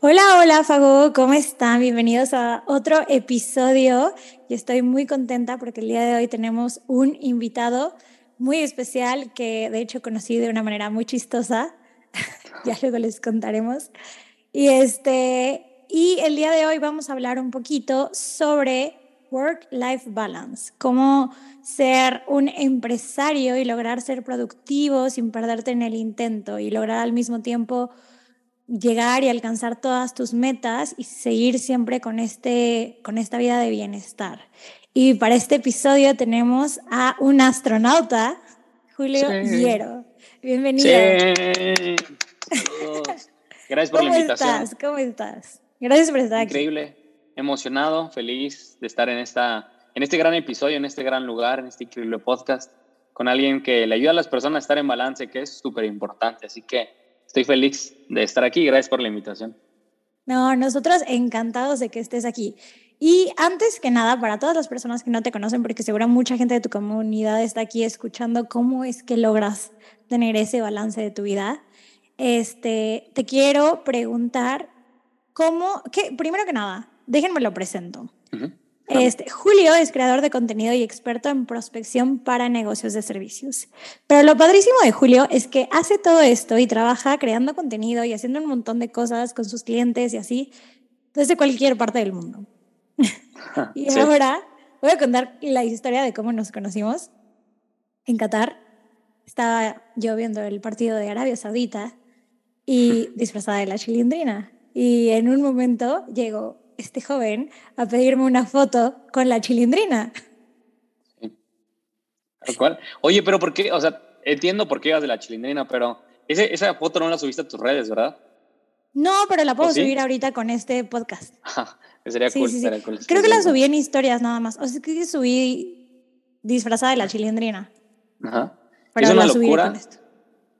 Hola, hola Fago, ¿cómo están? Bienvenidos a otro episodio y estoy muy contenta porque el día de hoy tenemos un invitado muy especial que de hecho conocí de una manera muy chistosa, ya luego les contaremos. Y, este, y el día de hoy vamos a hablar un poquito sobre work-life balance, cómo ser un empresario y lograr ser productivo sin perderte en el intento y lograr al mismo tiempo llegar y alcanzar todas tus metas y seguir siempre con, este, con esta vida de bienestar. Y para este episodio tenemos a un astronauta, Julio Hierro. Bienvenido. Sí. Gracias por la invitación. ¿Cómo estás? ¿Cómo estás? Gracias por estar aquí. Increíble, emocionado, feliz de estar en, esta, en este gran episodio, en este gran lugar, en este increíble podcast, con alguien que le ayuda a las personas a estar en balance, que es súper importante. Así que estoy feliz de estar aquí. Gracias por la invitación. No, nosotros encantados de que estés aquí. Y antes que nada, para todas las personas que no te conocen, porque seguro mucha gente de tu comunidad está aquí escuchando cómo es que logras tener ese balance de tu vida, este, te quiero preguntar cómo, que, primero que nada, déjenme lo presento. Este, Julio es creador de contenido y experto en prospección para negocios de servicios. Pero lo padrísimo de Julio es que hace todo esto y trabaja creando contenido y haciendo un montón de cosas con sus clientes y así desde cualquier parte del mundo. y ahora voy a contar la historia de cómo nos conocimos en Qatar. Estaba yo viendo el partido de Arabia Saudita y disfrazada de la chilindrina. Y en un momento llegó este joven a pedirme una foto con la chilindrina. Tal cual. Oye, pero ¿por qué? O sea, entiendo por qué ibas de la chilindrina, pero ese, esa foto no la subiste a tus redes, ¿verdad? No, pero la puedo subir ahorita con este podcast. sería, cool, Creo que la subí en historias nada más. O sea, que subí disfrazada de la chilindrina. Ajá. Pero es una locura.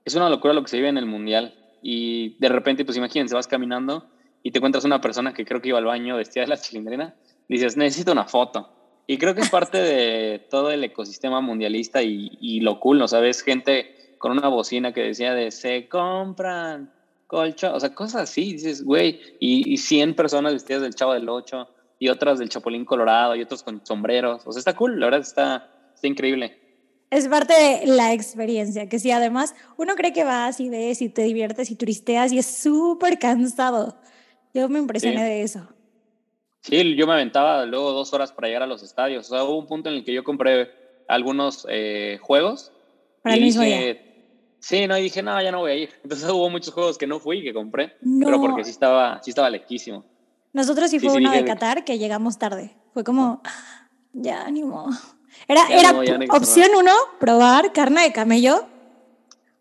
Es una locura lo que se vive en el mundial. Y de repente, pues imagínense, vas caminando y te encuentras una persona que creo que iba al baño vestida de la chilindrina, dices, necesito una foto. Y creo que es parte de todo el ecosistema mundialista y, y lo cool, ¿no sabes? Gente con una bocina que decía de se compran colcha, o sea, cosas así, dices, güey, y, y 100 personas vestidas del Chavo del Ocho y otras del Chapulín Colorado y otros con sombreros, o sea, está cool, la verdad está, está increíble. Es parte de la experiencia, que sí, además uno cree que vas y ves y te diviertes y turisteas y es súper cansado. Yo me impresioné de eso. Sí, yo me aventaba luego dos horas para llegar a los estadios. O sea, hubo un punto en el que yo compré algunos eh, juegos. Para el mismo día. Sí, no, y dije, no, ya no voy a ir. Entonces hubo muchos juegos que no fui y que compré, pero porque sí estaba, sí estaba lejísimo. Nosotros sí fue uno de Qatar que llegamos tarde. Fue como, ya, ánimo. Era, era opción uno, probar carne de camello.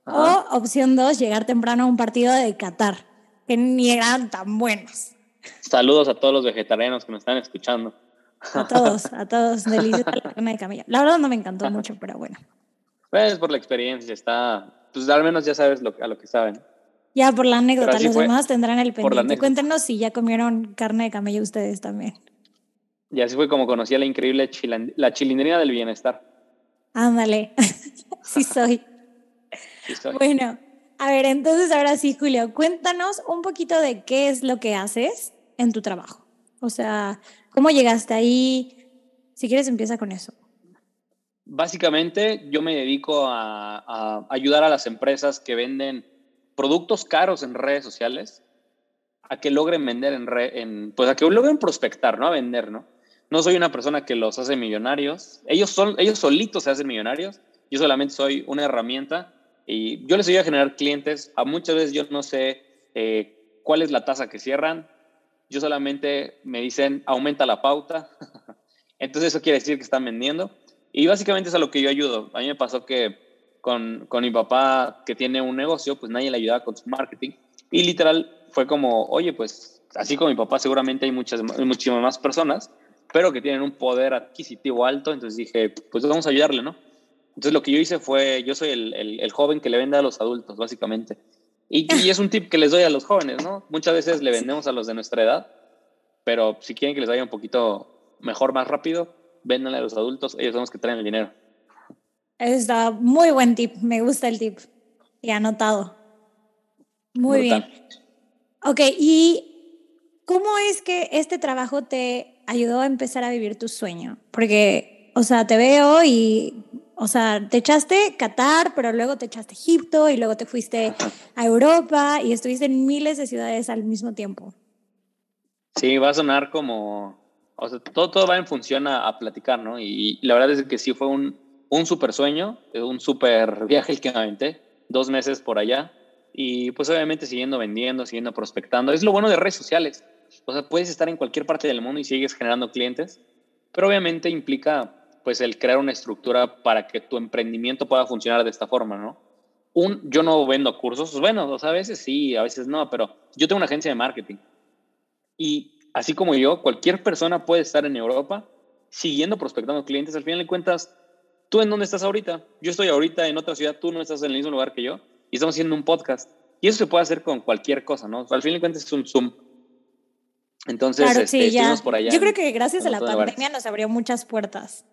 O opción dos, llegar temprano a un partido de Qatar que ni eran tan buenos. Saludos a todos los vegetarianos que nos están escuchando. A todos, a todos. Deliciosa la carne de camilla. La verdad no me encantó mucho, pero bueno. Pues por la experiencia, está. Pues al menos ya sabes lo, a lo que saben. Ya por la anécdota, los demás tendrán el pendiente. Cuéntenos si ya comieron carne de camello ustedes también. Y así fue como conocí a la increíble la chilindrina del bienestar. Ándale, sí soy. Sí soy. Bueno, a ver, entonces ahora sí, Julio, cuéntanos un poquito de qué es lo que haces en tu trabajo. O sea, ¿cómo llegaste ahí? Si quieres, empieza con eso. Básicamente, yo me dedico a, ayudar a las empresas que venden productos caros en redes sociales a que logren vender en, en pues a que logren prospectar, ¿no? A vender, ¿no? No soy una persona que los hace millonarios. Ellos, son, ellos solitos se hacen millonarios. Yo solamente soy una herramienta y yo les ayudo a generar clientes. A muchas veces yo no sé eh, cuál es la tasa que cierran. Yo solamente me dicen, aumenta la pauta. Entonces eso quiere decir que están vendiendo. Y básicamente es a lo que yo ayudo. A mí me pasó que con, con mi papá, que tiene un negocio, pues nadie le ayudaba con su marketing. Y literal fue como, oye, pues así como mi papá, seguramente hay muchas, muchísimas más personas, pero que tienen un poder adquisitivo alto. Entonces dije, pues vamos a ayudarle, ¿no? Entonces lo que yo hice fue, yo soy el, el, joven que le vende a los adultos, básicamente. Y, y, es un tip que les doy a los jóvenes, ¿no? Muchas veces le vendemos a los de nuestra edad, pero si quieren que les vaya un poquito mejor, más rápido, véndanle a los adultos, ellos son los que traen el dinero. Está muy buen tip, me gusta el tip. Y anotado. Muy bien. Ok, ¿y cómo es que este trabajo te ayudó a empezar a vivir tu sueño? Porque, o sea, te veo y, o sea, te echaste Qatar, pero luego te echaste Egipto y luego te fuiste a Europa y estuviste en miles de ciudades al mismo tiempo. Sí, va a sonar como, o sea, todo, todo va en función a, platicar, ¿no? Y, la verdad es que sí fue un, un super sueño, un super viaje el que me aventé, dos meses por allá y pues obviamente siguiendo vendiendo, siguiendo prospectando. Es lo bueno de redes sociales. O sea, puedes estar en cualquier parte del mundo y sigues generando clientes, pero obviamente implica pues el crear una estructura para que tu emprendimiento pueda funcionar de esta forma, ¿no? Un, yo no vendo cursos, bueno, a veces sí, a veces no, pero yo tengo una agencia de marketing. Y así como yo, cualquier persona puede estar en Europa siguiendo prospectando clientes. Al final de cuentas, ¿tú en dónde estás ahorita? Yo estoy ahorita en otra ciudad, tú no estás en el mismo lugar que yo y estamos haciendo un podcast. Y eso se puede hacer con cualquier cosa, ¿no? Al fin de cuentas es un Zoom. Entonces, claro, sí, este, ya. por allá. Yo creo que gracias a la pandemia nos abrió muchas puertas.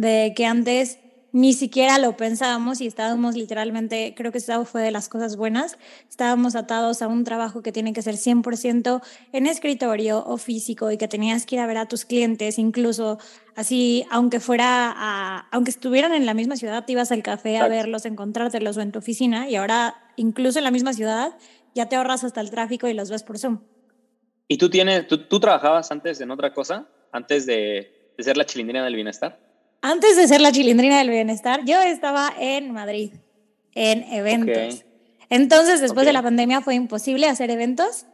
De que antes ni siquiera lo pensábamos y estábamos literalmente, creo que eso fue de las cosas buenas, estábamos atados a un trabajo que tiene que ser 100% en escritorio o físico y que tenías que ir a ver a tus clientes, incluso así, aunque fuera, a, aunque estuvieran en la misma ciudad, te ibas al café a verlos, encontrártelos o en tu oficina y ahora incluso en la misma ciudad ya te ahorras hasta el tráfico y los ves por Zoom. ¿Y tú, tienes, tú, tú trabajabas antes en otra cosa, antes de, de ser la chilindrina del bienestar? Antes de ser la chilindrina del bienestar, yo estaba en Madrid, en eventos. Entonces, después de la pandemia fue imposible hacer eventos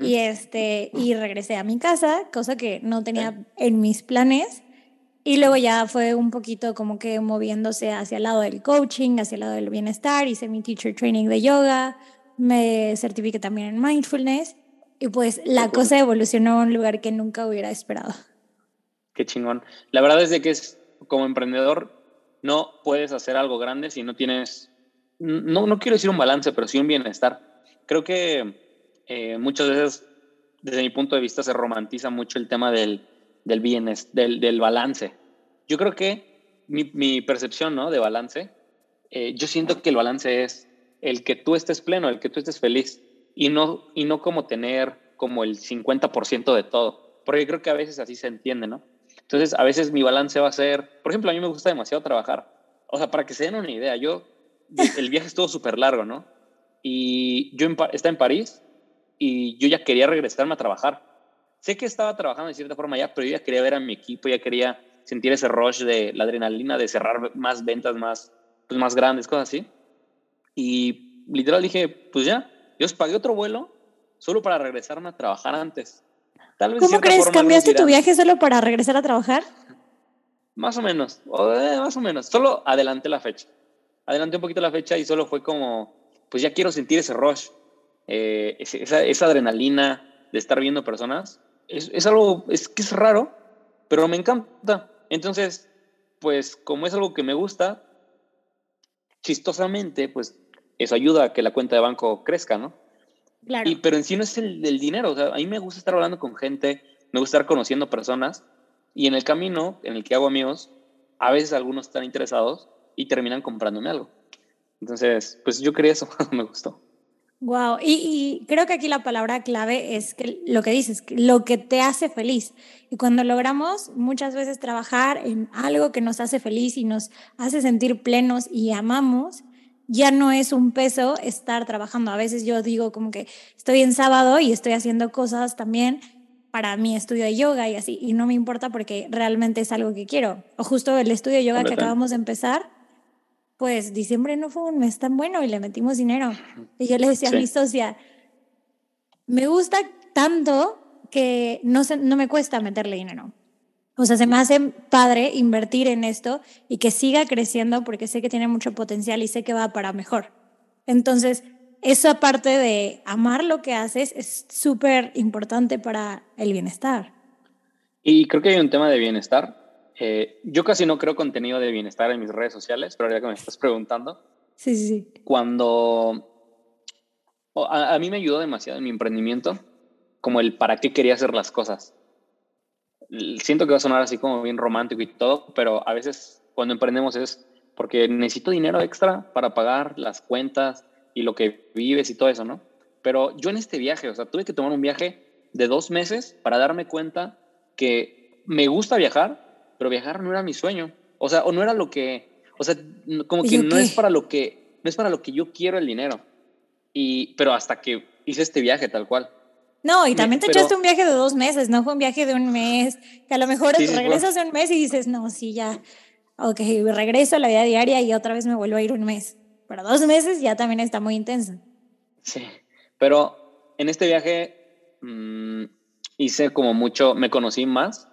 y, este, y regresé a mi casa, cosa que no tenía en mis planes. Y luego ya fue un poquito como que moviéndose hacia el lado del coaching, hacia el lado del bienestar. Hice mi teacher training de yoga, me certifiqué también en mindfulness y pues la cosa evolucionó a un lugar que nunca hubiera esperado. Qué chingón. La verdad es de que es como emprendedor no puedes hacer algo grande si no tienes, no, no quiero decir un balance, pero sí un bienestar. Creo que eh, muchas veces, desde mi punto de vista, se romantiza mucho el tema del, del bienes, del, del balance. Yo creo que mi, percepción ¿no? de balance, eh, yo siento que el balance es el que tú estés pleno, el que tú estés feliz y no, y no como tener como el 50% de todo. Porque creo que a veces así se entiende, ¿no? Entonces, a veces mi balance va a ser, por ejemplo, a mí me gusta demasiado trabajar. O sea, para que se den una idea, yo, el viaje estuvo súper largo, ¿no? Y yo estaba en París y yo ya quería regresarme a trabajar. Sé que estaba trabajando de cierta forma ya, pero yo ya quería ver a mi equipo, ya quería sentir ese rush de la adrenalina, de cerrar más ventas más, pues más grandes, cosas así. Y literal dije, pues ya, yo os pagué otro vuelo solo para regresarme a trabajar antes. ¿Cómo crees? ¿Cambiaste tu viaje solo para regresar a trabajar? Más o menos, eh, más o menos. Solo adelanté la fecha. Adelanté un poquito la fecha y solo fue como, pues ya quiero sentir ese rush, eh, esa, esa, adrenalina de estar viendo personas. Es, es, algo, es que es raro, pero me encanta. Entonces, pues como es algo que me gusta, chistosamente, pues eso ayuda a que la cuenta de banco crezca, ¿no? Y, pero en sí no es el del dinero. O sea, a mí me gusta estar hablando con gente, me gusta estar conociendo personas y en el camino en el que hago amigos, a veces algunos están interesados y terminan comprándome algo. Entonces, pues yo quería eso, me gustó. Wow, y, y, creo que aquí la palabra clave es que lo que dices, lo que te hace feliz. Y cuando logramos muchas veces trabajar en algo que nos hace feliz y nos hace sentir plenos y amamos, ya no es un peso estar trabajando. A veces yo digo como que estoy en sábado y estoy haciendo cosas también para mi estudio de yoga y así, y no me importa porque realmente es algo que quiero. O justo el estudio de yoga que acabamos de empezar, pues diciembre no fue un mes tan bueno y le metimos dinero. Y yo le decía a mi socia, me gusta tanto que no, se, no me cuesta meterle dinero. O sea, se me hace padre invertir en esto y que siga creciendo porque sé que tiene mucho potencial y sé que va para mejor. Entonces, esa parte de amar lo que haces es súper importante para el bienestar. Y creo que hay un tema de bienestar. Eh, yo casi no creo contenido de bienestar en mis redes sociales, pero ya que me estás preguntando. Sí, sí, sí. Cuando a, a mí me ayudó demasiado en mi emprendimiento, como el para qué quería hacer las cosas. Siento que va a sonar así como bien romántico y todo, pero a veces cuando emprendemos es porque necesito dinero extra para pagar las cuentas y lo que vives y todo eso, ¿no? Pero yo en este viaje, o sea, tuve que tomar un viaje de dos meses para darme cuenta que me gusta viajar, pero viajar no era mi sueño. O sea, o no era lo que, o sea, como que no es para lo que, no es para lo que yo quiero el dinero. Y, pero hasta que hice este viaje tal cual. No, y también te echaste un viaje de dos meses, no fue un viaje de un mes, que a lo mejor regresas de un mes y dices, no, sí, ya, ok, regreso a la vida diaria y otra vez me vuelvo a ir un mes. Pero dos meses ya también está muy intenso. Sí, pero en este viaje mmm, hice como mucho, me conocí más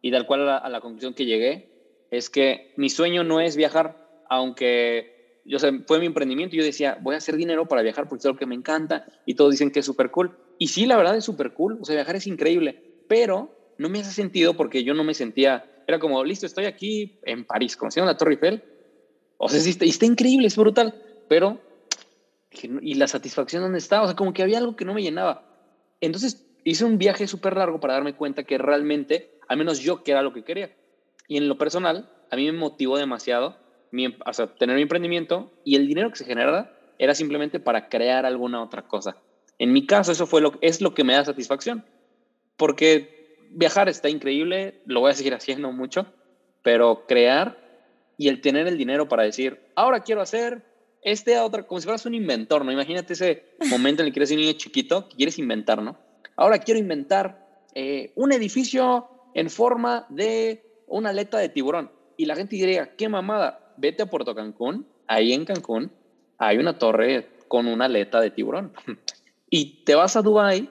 y tal cual a la, conclusión que llegué es que mi sueño no es viajar, aunque yo sé, fue mi emprendimiento yo decía, voy a hacer dinero para viajar porque es algo que me encanta y todos dicen que es súper cool. Y sí, la verdad es súper cool, o sea, viajar es increíble, pero no me hace sentido porque yo no me sentía, era como, listo, estoy aquí en París, conociendo la Torre Eiffel, o sea, sí está, está increíble, es brutal, pero, ¿y la satisfacción dónde está? O sea, como que había algo que no me llenaba. Entonces hice un viaje súper largo para darme cuenta que realmente, al menos yo, que era lo que quería. Y en lo personal, a mí me motivó demasiado mi, em, o sea, tener mi emprendimiento y el dinero que se genera era simplemente para crear alguna otra cosa. En mi caso, eso fue lo, es lo que me da satisfacción, porque viajar está increíble, lo voy a seguir haciendo mucho, pero crear y el tener el dinero para decir, ahora quiero hacer este otra, como si fueras un inventor, ¿no? Imagínate ese momento en el que eres un niño chiquito que quieres inventar, ¿no? Ahora quiero inventar eh, un edificio en forma de una aleta de tiburón. Y la gente diría, qué mamada, vete a Puerto Cancún, ahí en Cancún hay una torre con una aleta de tiburón. y te vas a Dubai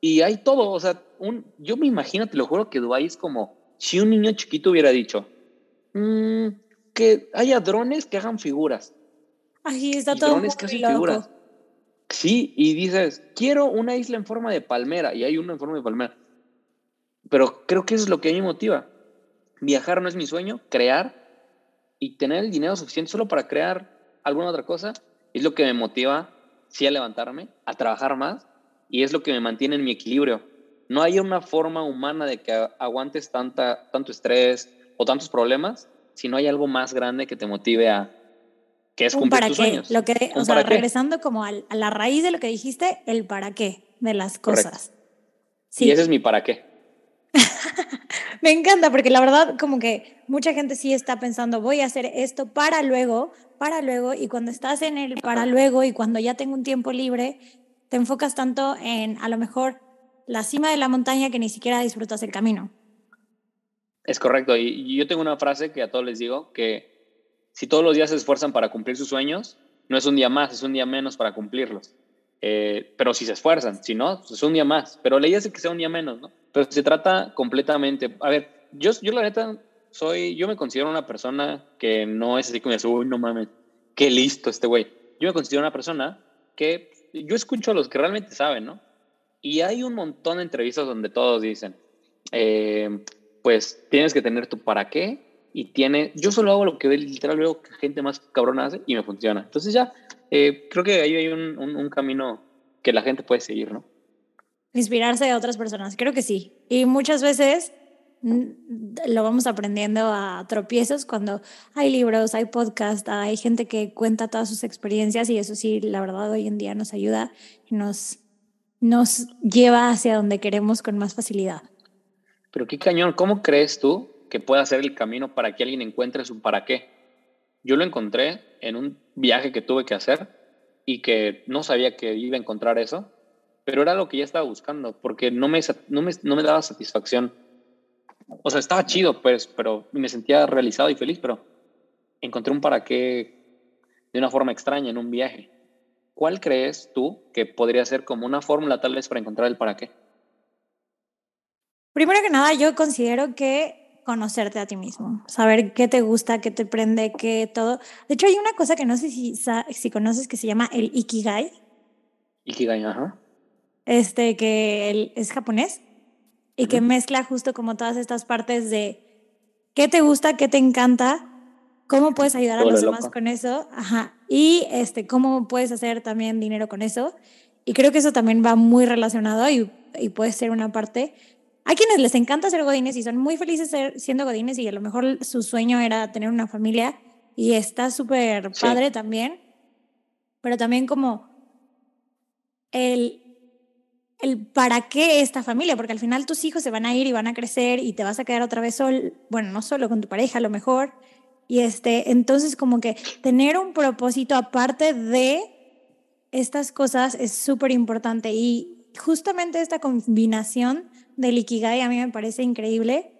y hay todo, o sea, un, yo me imagino, te lo juro, que Dubai es como si un niño chiquito hubiera dicho, mm, que haya drones que hagan figuras. Ahí está todo. Drones que hacen figuras. Sí, y dices, quiero una isla en forma de palmera, y hay una en forma de palmera. Pero creo que eso es lo que a mí me motiva. Viajar no es mi sueño, crear y tener el dinero suficiente solo para crear alguna otra cosa es lo que me motiva, sí, a levantarme, a trabajar más, y es lo que me mantiene en mi equilibrio. No hay una forma humana de que aguantes tanta, tanto estrés o tantos problemas si no hay algo más grande que te motive a, que es cumplir para tus qué. sueños. Lo que, o sea, regresando como a, la raíz de lo que dijiste, el para qué de las cosas. Sí. Y ese es mi para qué. Me encanta porque la verdad como que mucha gente sí está pensando, voy a hacer esto para luego, para luego, y cuando estás en el para luego y cuando ya tengo un tiempo libre, te enfocas tanto en a lo mejor la cima de la montaña que ni siquiera disfrutas el camino. Es correcto, y yo tengo una frase que a todos les digo, que si todos los días se esfuerzan para cumplir sus sueños, no es un día más, es un día menos para cumplirlos. Eh, pero si se esfuerzan, si no, pues es un día más. Pero la idea es que sea un día menos, ¿no? Pero se trata completamente. A ver, yo, yo la neta soy, yo me considero una persona que no es así como, uy, no mames, qué listo este güey. Yo me considero una persona que yo escucho a los que realmente saben, ¿no? Y hay un montón de entrevistas donde todos dicen, eh, pues tienes que tener tu para qué, y tiene, yo solo hago lo que literal veo que gente más cabrona hace y me funciona. Entonces ya, eh, creo que ahí hay un, un, camino que la gente puede seguir, ¿no? Inspirarse de otras personas, creo que sí. Y muchas veces lo vamos aprendiendo a tropiezos cuando hay libros, hay podcast, hay gente que cuenta todas sus experiencias y eso sí, la verdad, hoy en día nos ayuda y nos, nos lleva hacia donde queremos con más facilidad. Pero qué cañón, ¿cómo crees tú que pueda ser el camino para que alguien encuentre su para qué. Yo lo encontré en un viaje que tuve que hacer y que no sabía que iba a encontrar eso, pero era lo que ya estaba buscando, porque no me, no me, no me daba satisfacción. O sea, estaba chido, pues, pero me sentía realizado y feliz, pero encontré un para qué de una forma extraña en un viaje. ¿Cuál crees tú que podría ser como una fórmula tal vez para encontrar el para qué? Primero que nada, yo considero que conocerte a ti mismo, saber qué te gusta, qué te prende, qué todo. De hecho, hay una cosa que no sé si, si conoces que se llama el Ikigai, Ikigai, ajá. Este, que él es japonés y que mezcla justo como todas estas partes de qué te gusta, qué te encanta, cómo puedes ayudar a los demás con eso, ajá, y este, cómo puedes hacer también dinero con eso. Y creo que eso también va muy relacionado y, y puede ser una parte. Hay quienes les encanta ser godines y son muy felices ser, siendo godines y a lo mejor su sueño era tener una familia y está súper padre también, pero también como el, el para qué esta familia, porque al final tus hijos se van a ir y van a crecer y te vas a quedar otra vez solo, bueno, no solo con tu pareja a lo mejor, y este, entonces como que tener un propósito aparte de estas cosas es súper importante y justamente esta combinación del Ikigai a mí me parece increíble.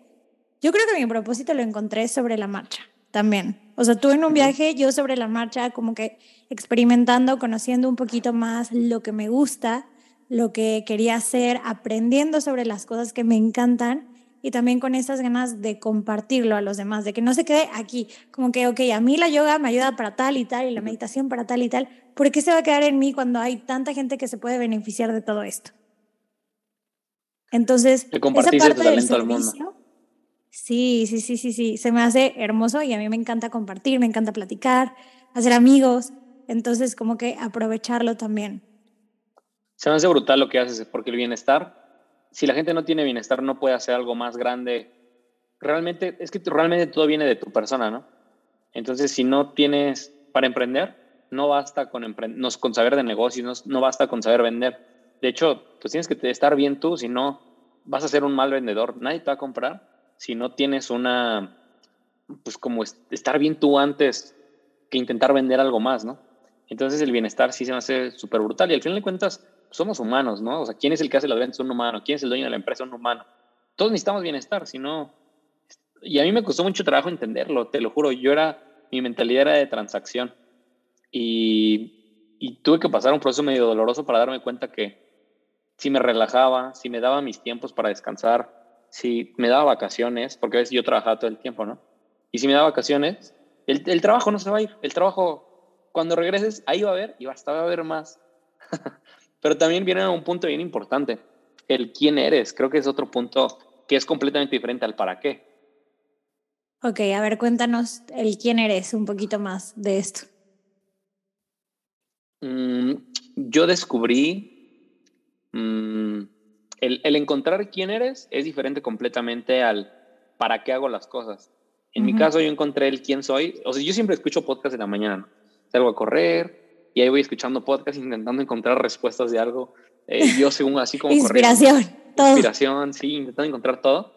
Yo creo que mi propósito lo encontré sobre la marcha también. O sea, tú en un viaje, yo sobre la marcha, como que experimentando, conociendo un poquito más lo que me gusta, lo que quería hacer, aprendiendo sobre las cosas que me encantan y también con esas ganas de compartirlo a los demás, de que no se quede aquí, como que, ok, a mí la yoga me ayuda para tal y tal y la meditación para tal y tal, ¿por qué se va a quedar en mí cuando hay tanta gente que se puede beneficiar de todo esto? Entonces, esa parte del servicio, Sí, sí, sí, sí, sí. Se me hace hermoso y a mí me encanta compartir, me encanta platicar, hacer amigos. Entonces, como que aprovecharlo también. Se me hace brutal lo que haces, porque el bienestar, si la gente no tiene bienestar, no puede hacer algo más grande. Realmente, es que realmente todo viene de tu persona, ¿no? Entonces, si no tienes para emprender, no basta con, no, con saber de negocios, no, no basta con saber vender. De hecho, pues tienes que estar bien tú, si no, vas a ser un mal vendedor. Nadie te va a comprar si no tienes una, pues como estar bien tú antes que intentar vender algo más, ¿no? Entonces el bienestar sí se me hace súper brutal y al final de cuentas somos humanos, ¿no? O sea, ¿quién es el que hace las ventas? Un humano. ¿Quién es el dueño de la empresa? Un humano. Todos necesitamos bienestar, si no... Y a mí me costó mucho trabajo entenderlo, te lo juro. Yo era, mi mentalidad era de transacción y, y tuve que pasar un proceso medio doloroso para darme cuenta que si me relajaba, si me daba mis tiempos para descansar, si me daba vacaciones, porque a veces yo trabajaba todo el tiempo, ¿no? Y si me daba vacaciones, el, el trabajo no se va a ir. El trabajo, cuando regreses, ahí va a haber y va a haber más. Pero también viene un punto bien importante, el quién eres. Creo que es otro punto que es completamente diferente al para qué. Ok, a ver, cuéntanos el quién eres un poquito más de esto. Mm, yo descubrí mm, el, encontrar quién eres es diferente completamente al para qué hago las cosas. En mi caso, yo encontré el quién soy. O sea, yo siempre escucho podcast en la mañana. Salgo a correr y ahí voy escuchando podcast intentando encontrar respuestas de algo. Eh, yo según así como Inspiración. todo. Inspiración, sí, intentando encontrar todo.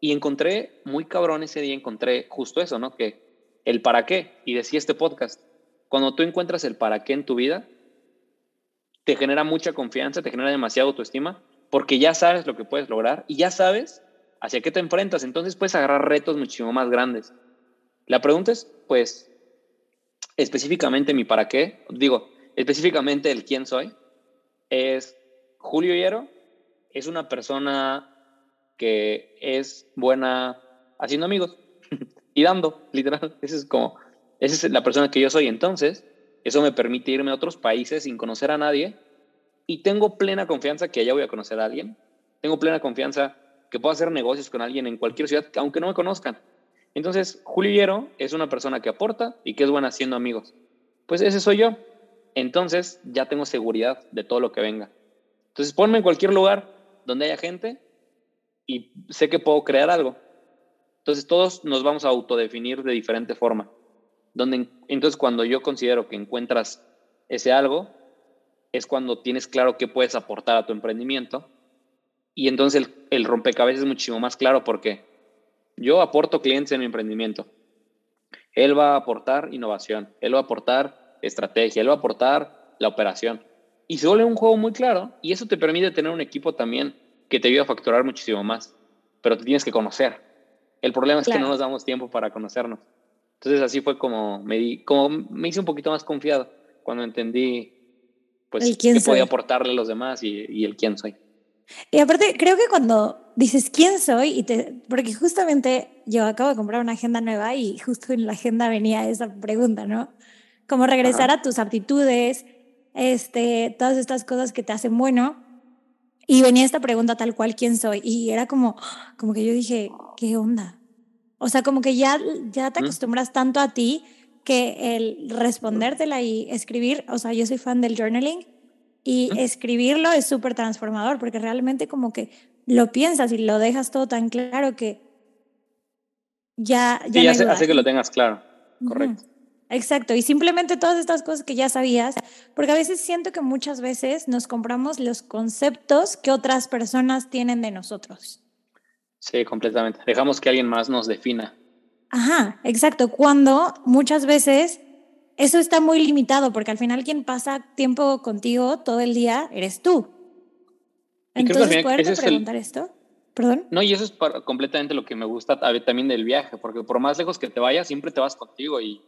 Y encontré, muy cabrón ese día, encontré justo eso, ¿no? Que el para qué. Y decía este podcast, cuando tú encuentras el para qué en tu vida, te genera mucha confianza, te genera demasiada autoestima porque ya sabes lo que puedes lograr y ya sabes hacia qué te enfrentas, entonces puedes agarrar retos muchísimo más grandes. La pregunta es, pues, específicamente mi para qué, digo, específicamente el quién soy, es Julio Hierro, es una persona que es buena haciendo amigos y dando, literal, esa es como, esa es la persona que yo soy, entonces, eso me permite irme a otros países sin conocer a nadie y tengo plena confianza que allá voy a conocer a alguien. Tengo plena confianza que puedo hacer negocios con alguien en cualquier ciudad, aunque no me conozcan. Entonces, Julio Hierro es una persona que aporta y que es buena haciendo amigos. Pues ese soy yo. Entonces, ya tengo seguridad de todo lo que venga. Entonces, ponme en cualquier lugar donde haya gente y sé que puedo crear algo. Entonces, todos nos vamos a autodefinir de diferente forma. Donde, entonces, cuando yo considero que encuentras ese algo, es cuando tienes claro qué puedes aportar a tu emprendimiento. Y entonces el, rompecabezas es muchísimo más claro porque yo aporto clientes en mi emprendimiento. Él va a aportar innovación, él va a aportar estrategia, él va a aportar la operación. Y se vuelve un juego muy claro y eso te permite tener un equipo también que te ayuda a facturar muchísimo más, pero te tienes que conocer. El problema es que no nos damos tiempo para conocernos. Entonces así fue como me, di, como me hice un poquito más confiado cuando entendí pues el quién podía aportarle a los demás y, el quién soy. Y aparte, creo que cuando dices quién soy, y te, porque justamente yo acabo de comprar una agenda nueva y justo en la agenda venía esa pregunta, ¿no? Como regresar a tus aptitudes, este, todas estas cosas que te hacen bueno. Y venía esta pregunta tal cual, ¿quién soy? Y era como, como que yo dije, ¿qué onda? O sea, como que ya, ya te acostumbras tanto a ti que el respondértela y escribir, o sea, yo soy fan del journaling y escribirlo es súper transformador porque realmente como que lo piensas y lo dejas todo tan claro que ya... ya, sí, hace, que lo tengas claro, correcto. Exacto, y simplemente todas estas cosas que ya sabías, porque a veces siento que muchas veces nos compramos los conceptos que otras personas tienen de nosotros. Sí, completamente. Dejamos que alguien más nos defina. Ajá, exacto. Cuando muchas veces eso está muy limitado, porque al final quien pasa tiempo contigo todo el día eres tú. Entonces, ¿puedes preguntar esto? ¿Perdón? No, y eso es completamente lo que me gusta también del viaje, porque por más lejos que te vayas, siempre te vas contigo y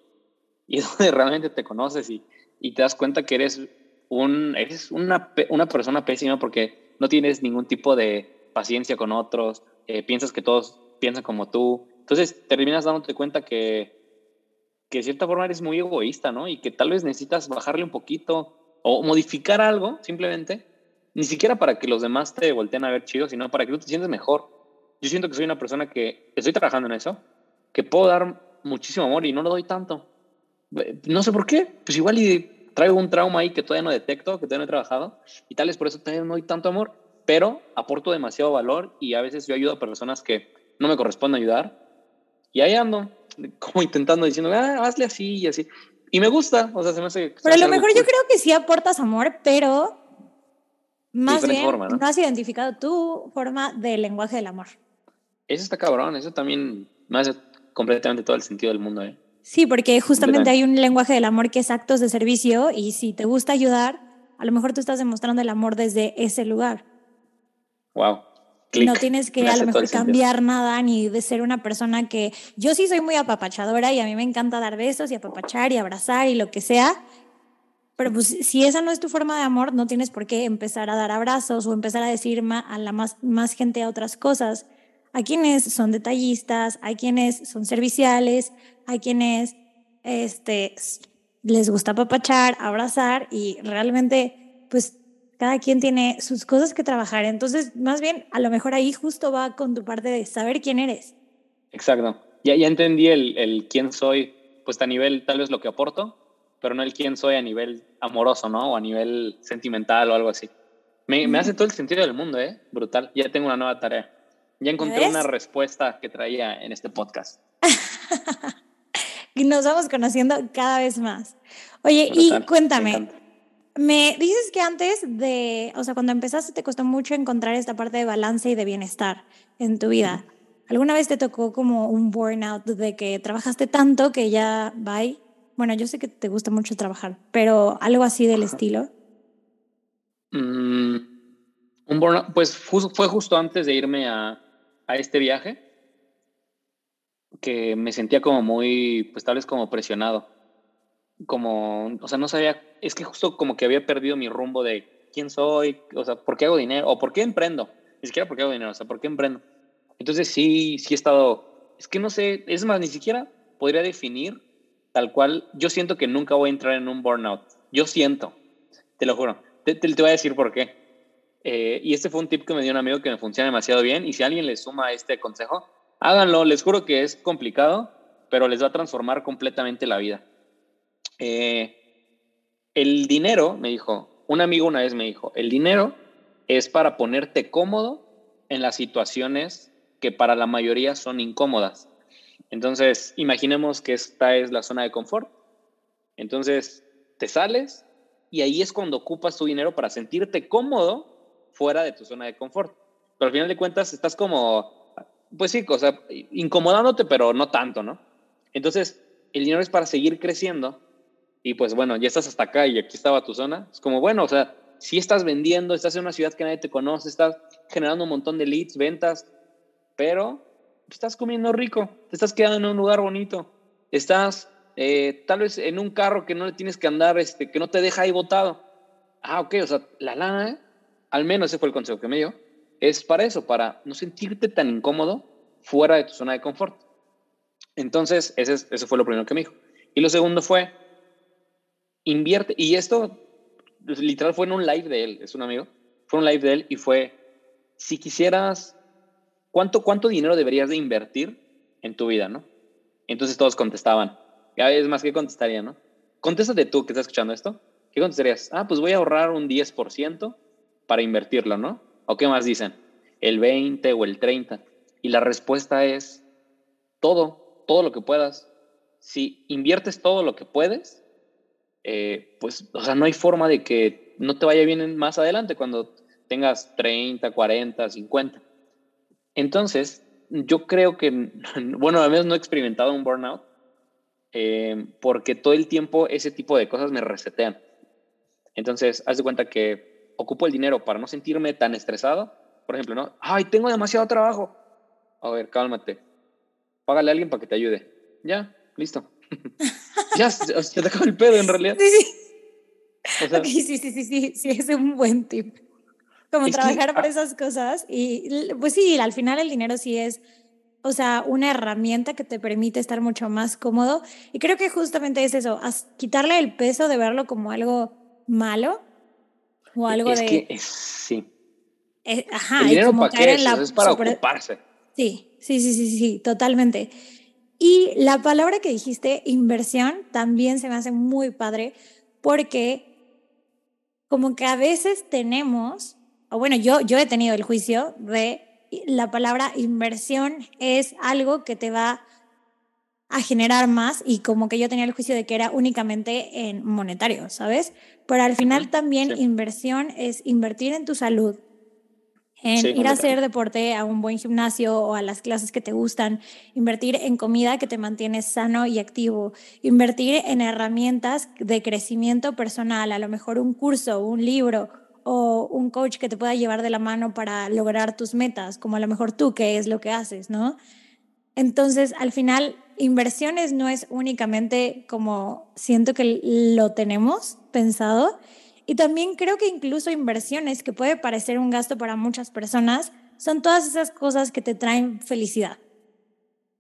y es donde realmente te conoces y, y te das cuenta que eres, un, eres una, una, persona pésima porque no tienes ningún tipo de paciencia con otros, eh, piensas que todos piensan como tú. Entonces terminas dándote cuenta que, que de cierta forma eres muy egoísta, ¿no? Y que tal vez necesitas bajarle un poquito o modificar algo simplemente, ni siquiera para que los demás te volteen a ver chido, sino para que tú te sientas mejor. Yo siento que soy una persona que estoy trabajando en eso, que puedo dar muchísimo amor y no lo doy tanto. No sé por qué, pues igual y traigo un trauma ahí que todavía no detecto, que todavía no he trabajado, y tal vez por eso todavía no hay tanto amor, pero aporto demasiado valor y a veces yo ayudo a personas que no me corresponde ayudar, y ahí ando, como intentando diciendo, ah, hazle así y así. Y me gusta, o sea, se me hace... Pero a lo mejor yo creo que sí aportas amor, pero más bien ¿no? ¿no? has identificado tu forma de lenguaje del amor. Eso está cabrón, eso también me hace completamente todo el sentido del mundo, ¿eh? Sí, porque justamente hay un lenguaje del amor que es actos de servicio y si te gusta ayudar, a lo mejor tú estás demostrando el amor desde ese lugar. Wow. No tienes que a lo mejor cambiar nada ni de ser una persona que yo sí soy muy apapachadora y a mí me encanta dar besos y apapachar y abrazar y lo que sea. Pero pues si esa no es tu forma de amor, no tienes por qué empezar a dar abrazos o empezar a decir a la más, más gente a otras cosas. Hay quienes son detallistas, hay quienes son serviciales, hay quienes este, les gusta papachar, abrazar y realmente pues cada quien tiene sus cosas que trabajar. Entonces, más bien, a lo mejor ahí justo va con tu parte de saber quién eres. Exacto. Ya, ya entendí el, el quién soy, pues a nivel tal vez lo que aporto, pero no el quién soy a nivel amoroso, ¿no? O a nivel sentimental o algo así. Me, me hace todo el sentido del mundo, ¿eh? Brutal. Ya tengo una nueva tarea. Ya encontré una respuesta que traía en este podcast. y nos vamos conociendo cada vez más. Oye, y cuéntame, me, dices que antes de, o sea, cuando empezaste te costó mucho encontrar esta parte de balance y de bienestar en tu vida. ¿Alguna vez te tocó como un burnout de que trabajaste tanto que ya bye? Bueno, yo sé que te gusta mucho trabajar, pero algo así del estilo. Mm, un burnout, pues fue justo antes de irme a, a este viaje que me sentía como muy, pues tal vez como presionado. Como, o sea, no sabía, es que justo como que había perdido mi rumbo de quién soy, o sea, por qué hago dinero, o por qué emprendo. Ni siquiera por qué hago dinero, o sea, por qué emprendo. Entonces sí, sí he estado, es que no sé, es más, ni siquiera podría definir tal cual, yo siento que nunca voy a entrar en un burnout. Yo siento, te lo juro. Te, te, te voy a decir por qué. Eh, y este fue un tip que me dio un amigo que me funciona demasiado bien. Y si alguien le suma este consejo, háganlo. Les juro que es complicado, pero les va a transformar completamente la vida. Eh, el dinero, me dijo, un amigo una vez me dijo, el dinero es para ponerte cómodo en las situaciones que para la mayoría son incómodas. Entonces, imaginemos que esta es la zona de confort. Entonces, te sales y ahí es cuando ocupas tu dinero para sentirte cómodo fuera de tu zona de confort. Pero al final de cuentas estás como, pues sí, o sea, incomodándote, pero no tanto, ¿no? Entonces, el dinero es para seguir creciendo y pues bueno, ya estás hasta acá y aquí estaba tu zona. Es como, bueno, o sea, si estás vendiendo, estás en una ciudad que nadie te conoce, estás generando un montón de leads, ventas, pero estás comiendo rico, te estás quedando en un lugar bonito, estás eh, tal vez en un carro que no le tienes que andar, este, que no te deja ahí botado. Ah, ok, o sea, la lana al menos ese fue el consejo que me dio, es para eso, para no sentirte tan incómodo fuera de tu zona de confort. Entonces, ese, fue lo primero que me dijo. Y lo segundo fue, invierte, y esto literal fue en un live de él, es un amigo, fue un live de él y fue, si quisieras, ¿cuánto, cuánto dinero deberías de invertir en tu vida, no? Entonces todos contestaban, es más, ¿qué contestaría, no? Contéstate tú que estás escuchando esto, ¿qué contestarías? Ah, pues voy a ahorrar un 10% para invertirlo, ¿no? ¿O qué más dicen? El 20 o el 30. Y la respuesta es todo, todo lo que puedas. Si inviertes todo lo que puedes, eh, pues, o sea, no hay forma de que no te vaya bien más adelante cuando tengas 30, 40, 50. Entonces, yo creo que, bueno, a veces no he experimentado un burnout, eh, porque todo el tiempo ese tipo de cosas me resetean. Entonces, haz de cuenta que ocupo el dinero para no sentirme tan estresado. Por ejemplo, ¿no? Ay, tengo demasiado trabajo. A ver, cálmate. Págale a alguien para que te ayude. Ya, listo. ya, se te acaba el pedo en realidad. Sí, sí. sí, sí, sí, sí, sí, es un buen tip. Como trabajar por esas cosas y pues sí, al final el dinero sí es, o sea, una herramienta que te permite estar mucho más cómodo y creo que justamente es eso, quitarle el peso de verlo como algo malo o algo es de... Que es, sí. Eh, ajá, el dinero para qué es, es para ocuparse. Sí, sí, sí, sí, sí, totalmente. Y la palabra que dijiste, inversión, también se me hace muy padre porque como que a veces tenemos, o bueno, yo, yo he tenido el juicio de la palabra inversión es algo que te va a generar más y como que yo tenía el juicio de que era únicamente en monetario, ¿sabes? Pero al final también inversión es invertir en tu salud, en ir a hacer deporte a un buen gimnasio o a las clases que te gustan, invertir en comida que te mantiene sano y activo, invertir en herramientas de crecimiento personal, a lo mejor un curso, un libro o un coach que te pueda llevar de la mano para lograr tus metas, como a lo mejor tú, que es lo que haces, ¿no? Entonces, al final, inversiones no es únicamente como siento que lo tenemos pensado, y también creo que incluso inversiones, que puede parecer un gasto para muchas personas, son todas esas cosas que te traen felicidad.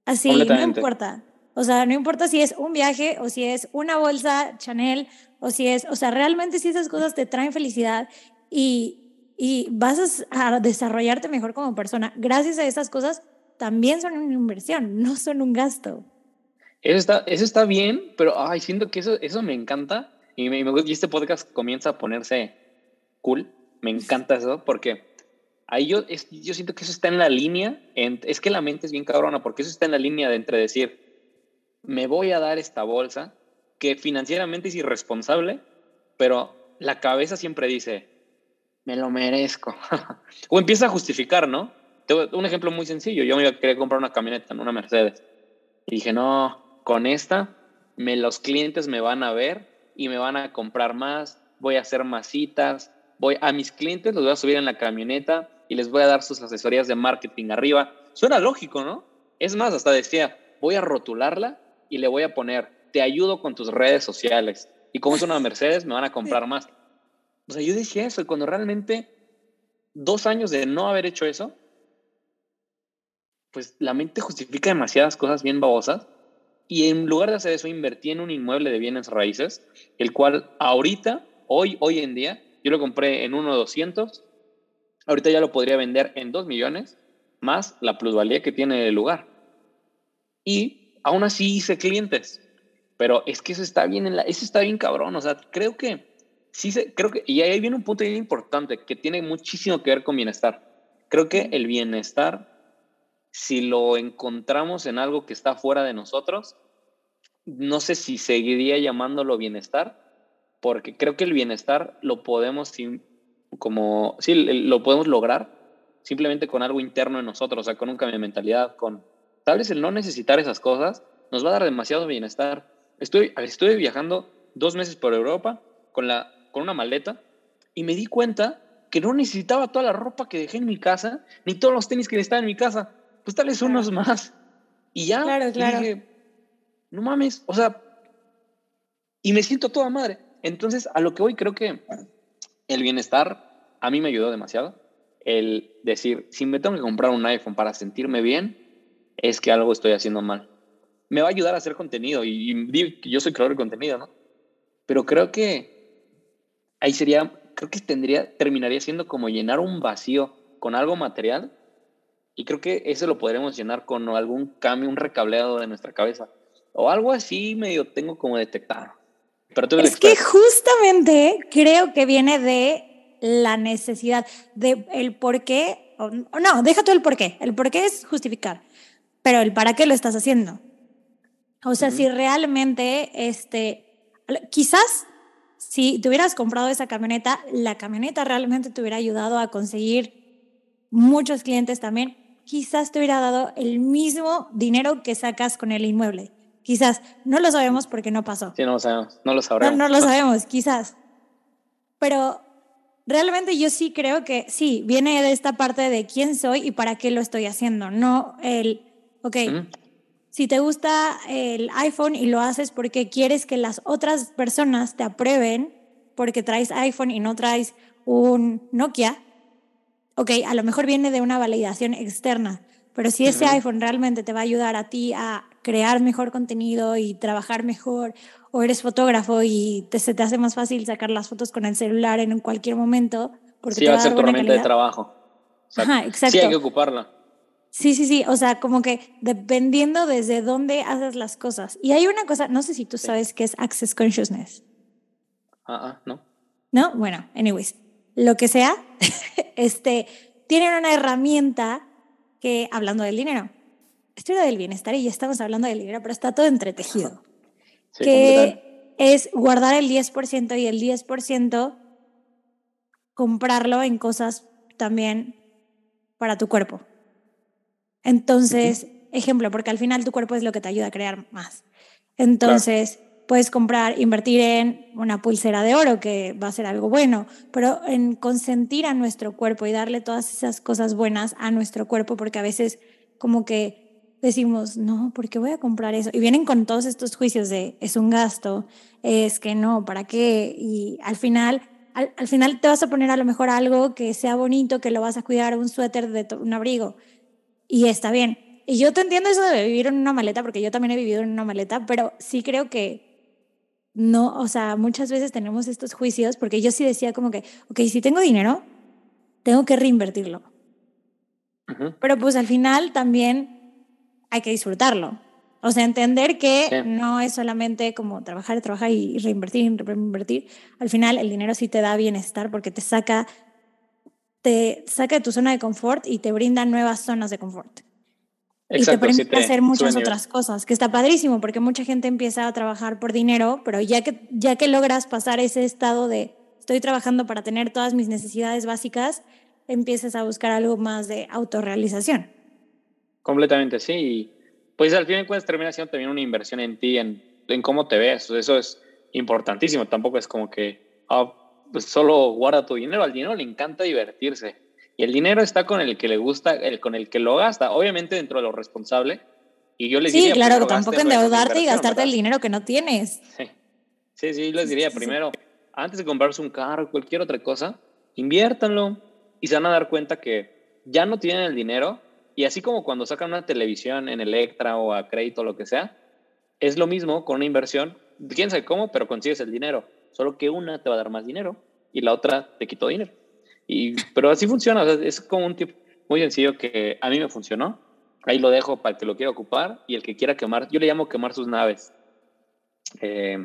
Así, no importa. O sea, no importa si es un viaje o si es una bolsa Chanel o si es, o sea, realmente si esas cosas te traen felicidad y, y vas a desarrollarte mejor como persona, gracias a esas cosas también son una inversión, no son un gasto. Eso está, eso está bien, pero ay, siento que eso, eso me encanta y, este podcast comienza a ponerse cool. Me encanta eso porque ahí yo, yo siento que eso está en la línea. es que la mente es bien cabrona porque eso está en la línea de entre decir, me voy a dar esta bolsa que financieramente es irresponsable, pero la cabeza siempre dice, me lo merezco. o empieza a justificar, ¿no? un ejemplo muy sencillo. Yo me iba a querer comprar una camioneta, una Mercedes. Y dije, no, con esta, me, los clientes me van a ver y me van a comprar más, voy a hacer más citas, voy a mis clientes los voy a subir en la camioneta y les voy a dar sus asesorías de marketing arriba. Suena lógico, ¿no? Es más, hasta decía, voy a rotularla y le voy a poner, te ayudo con tus redes sociales. Y como es una Mercedes, me van a comprar más. O sea, yo decía eso y cuando realmente dos años de no haber hecho eso, pues la mente justifica demasiadas cosas bien babosas y en lugar de hacer eso, invertí en un inmueble de bienes raíces, el cual ahorita, hoy, hoy en día, yo lo compré en 1.200, ahorita ya lo podría vender en 2 millones, más la plusvalía que tiene el lugar. Y aún así hice clientes, pero es que eso está bien, en la, eso está bien cabrón, o sea, creo que, sí, se, creo que, y ahí viene un punto bien importante que tiene muchísimo que ver con bienestar. Creo que el bienestar si lo encontramos en algo que está fuera de nosotros, no sé si seguiría llamándolo bienestar, porque creo que el bienestar lo podemos como sí, lo podemos lograr simplemente con algo interno en nosotros, o sea, con un cambio de mentalidad, con tal vez el no necesitar esas cosas nos va a dar demasiado bienestar. Estoy, estuve viajando dos meses por Europa con, la, con una maleta y me di cuenta que no necesitaba toda la ropa que dejé en mi casa, ni todos los tenis que estaban en mi casa pues tal vez unos más. Y ya claro, claro. dije, no mames, o sea, y me siento toda madre. Entonces, a lo que hoy creo que el bienestar a mí me ayudó demasiado. El decir, si me tengo que comprar un iPhone para sentirme bien, es que algo estoy haciendo mal. Me va a ayudar a hacer contenido y, y yo soy creador de contenido, ¿no? Pero creo que ahí sería, creo que tendría, terminaría siendo como llenar un vacío con algo material y creo que eso lo podremos llenar con algún cambio, un recableado de nuestra cabeza o algo así medio tengo como detectado. Pero tú es que justamente creo que viene de la necesidad, de el por qué, o, no, deja tú el por qué, el por qué es justificar, pero el para qué lo estás haciendo. O sea, si realmente, este, quizás si te hubieras comprado esa camioneta, la camioneta realmente te hubiera ayudado a conseguir muchos clientes también. Quizás te hubiera dado el mismo dinero que sacas con el inmueble. Quizás. No lo sabemos porque no pasó. Sí, no lo sabemos. No lo sabremos. No, no lo sabemos, quizás. Pero realmente yo sí creo que sí, viene de esta parte de quién soy y para qué lo estoy haciendo. No el, ok, si te gusta el iPhone y lo haces porque quieres que las otras personas te aprueben porque traes iPhone y no traes un Nokia, ok, a lo mejor viene de una validación externa, pero si ese iPhone realmente te va a ayudar a ti a crear mejor contenido y trabajar mejor, o eres fotógrafo y te, se te hace más fácil sacar las fotos con el celular en cualquier momento. Porque sí, va a ser tu herramienta de trabajo. Ajá, exacto. Sí, hay que ocuparla. Sí, sí, sí, o sea, como que dependiendo desde dónde haces las cosas. Y hay una cosa, no sé si tú sabes qué es Access Consciousness. Ah, ah, no. No, bueno, anyways, lo que sea, este, tienen una herramienta que, hablando del dinero, esto era del bienestar y ya estamos hablando del dinero, pero está todo entretejido. que es guardar el 10% y el 10% comprarlo en cosas también para tu cuerpo. Entonces, ejemplo, porque al final tu cuerpo es lo que te ayuda a crear más. Entonces, puedes comprar, invertir en una pulsera de oro, que va a ser algo bueno, pero en consentir a nuestro cuerpo y darle todas esas cosas buenas a nuestro cuerpo, porque a veces como que decimos, no, ¿por qué voy a comprar eso? Y vienen con todos estos juicios de, es un gasto, es que no, ¿para qué? Y al final... Al, al final te vas a poner a lo mejor algo que sea bonito, que lo vas a cuidar, un suéter de un abrigo, y está bien. Y yo te entiendo eso de vivir en una maleta, porque yo también he vivido en una maleta, pero sí creo que no, o sea, muchas veces tenemos estos juicios, porque yo sí decía como que, ok, si tengo dinero, tengo que reinvertirlo. Pero pues al final también hay que disfrutarlo. O sea, entender que no es solamente como trabajar, trabajar y reinvertir, reinvertir. Al final el dinero sí te da bienestar porque te saca te saca de tu zona de confort y te brinda nuevas zonas de confort. Y te permite hacer muchas otras cosas, que está padrísimo, porque mucha gente empieza a trabajar por dinero, pero ya que, ya que logras pasar ese estado de estoy trabajando para tener todas mis necesidades básicas, empiezas a buscar algo más de autorrealización. Completamente, sí. Y pues al fin de cuentas termina siendo también una inversión en ti, en, en cómo te ves. Eso es importantísimo. Tampoco es como que, ah, pues solo guarda tu dinero. Al dinero le encanta divertirse. Y el dinero está con el que le gusta, el, con el que lo gasta, obviamente dentro de lo responsable. Y yo les sí, claro, tampoco endeudarte y gastarte el dinero que no tienes. Sí, sí, les diría primero, antes de comprarse un carro o cualquier otra cosa, inviértanlo y se van a dar cuenta que ya no tienen el dinero. Y así como cuando sacan una televisión en Electra o a crédito o lo que sea, es lo mismo con una inversión. Quién sabe cómo, pero consigues el dinero solo que una te va a dar más dinero y la otra te quitó dinero. Y, pero así funciona, es como un tip muy sencillo que a mí me funcionó. Ahí lo dejo para el que lo quiera ocupar y el que quiera quemar, yo le llamo quemar sus naves. Eh,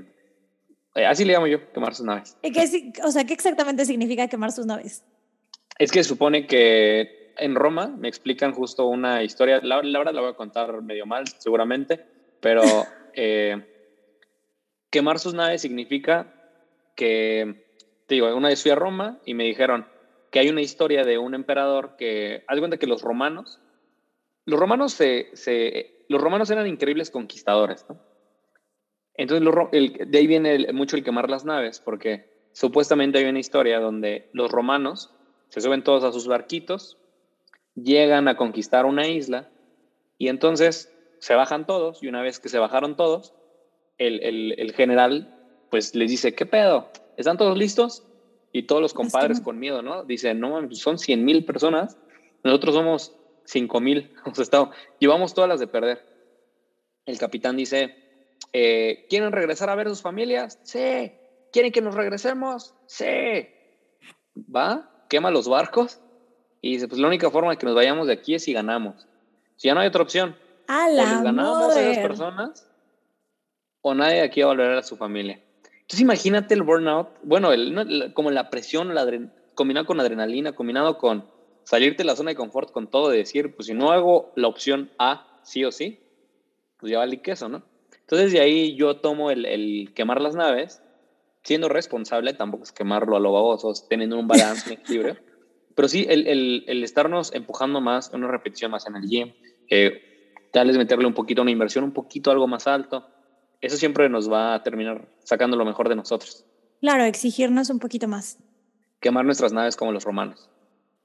eh, así le llamo yo, quemar sus naves. ¿Qué, o sea, ¿qué exactamente significa quemar sus naves? Es que supone que en Roma me explican justo una historia, la, la verdad la voy a contar medio mal seguramente, pero eh, quemar sus naves significa que, te digo, una vez fui a Roma y me dijeron que hay una historia de un emperador que, haz cuenta que los romanos, los romanos, se, los romanos eran increíbles conquistadores. Entonces, de ahí viene mucho el quemar las naves, porque supuestamente hay una historia donde los romanos se suben todos a sus barquitos, llegan a conquistar una isla y entonces se bajan todos y una vez que se bajaron todos, el, el, el general pues les dice, ¿qué pedo? ¿Están todos listos? Y todos los compadres con miedo, ¿no? Dicen, no, son 100 mil personas, nosotros somos 5 mil, o llevamos todas las de perder. El capitán dice, eh, ¿quieren regresar a ver a sus familias? Sí. ¿Quieren que nos regresemos? Sí. Va, quema los barcos y dice, pues la única forma de que nos vayamos de aquí es si ganamos. Si ya no hay otra opción. A o les ganamos a esas personas o nadie de aquí va a volver a su familia. Entonces imagínate el burnout, bueno, el, como la presión, la combinado con adrenalina, combinado con salirte de la zona de confort, con todo, de decir, pues si no hago la opción A, sí o sí, pues ya vale queso, ¿no? Entonces de ahí yo tomo el, el quemar las naves, siendo responsable, tampoco es quemarlo a lo baboso, teniendo un balance, un equilibrio, pero sí el, el, el, estarnos empujando más, una repetición más en el gym, eh, tal vez meterle un poquito una inversión, un poquito algo más alto, eso siempre nos va a terminar sacando lo mejor de nosotros. Claro, exigirnos un poquito más. Quemar nuestras naves como los romanos.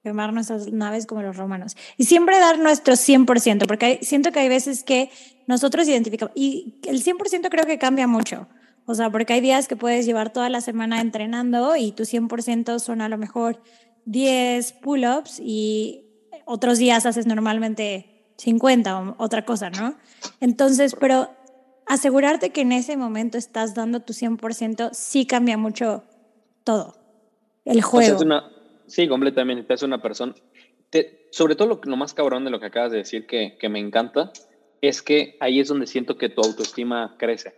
Quemar nuestras naves como los romanos. Y siempre dar nuestro 100%, porque siento que hay veces que nosotros identificamos, y el 100% creo que cambia mucho. O sea, porque hay días que puedes llevar toda la semana entrenando y tu 100% son a lo mejor 10 pull-ups y otros días haces normalmente 50 o otra cosa, ¿no? Entonces, pero asegurarte que en ese momento estás dando tu 100% sí cambia mucho todo. El juego. sí, completamente. Te hace una persona. sobre todo lo, lo, más cabrón de lo que acabas de decir que, que me encanta es que ahí es donde siento que tu autoestima crece.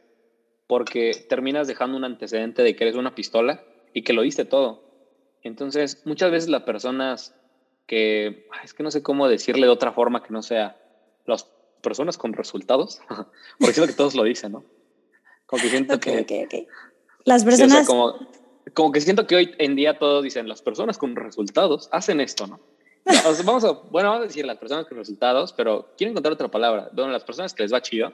Porque terminas dejando un antecedente de que eres una pistola y que lo diste todo. Entonces, muchas veces las personas que, es que no sé cómo decirle de otra forma que no sea los personas con resultados, porque siento que todos lo dicen, ¿no? Como que siento que... Las personas... como, como que siento que hoy en día todos dicen, las personas con resultados hacen esto, ¿no? vamos a, bueno, vamos a decir las personas con resultados, pero quiero encontrar otra palabra. Bueno, las personas que les va chido,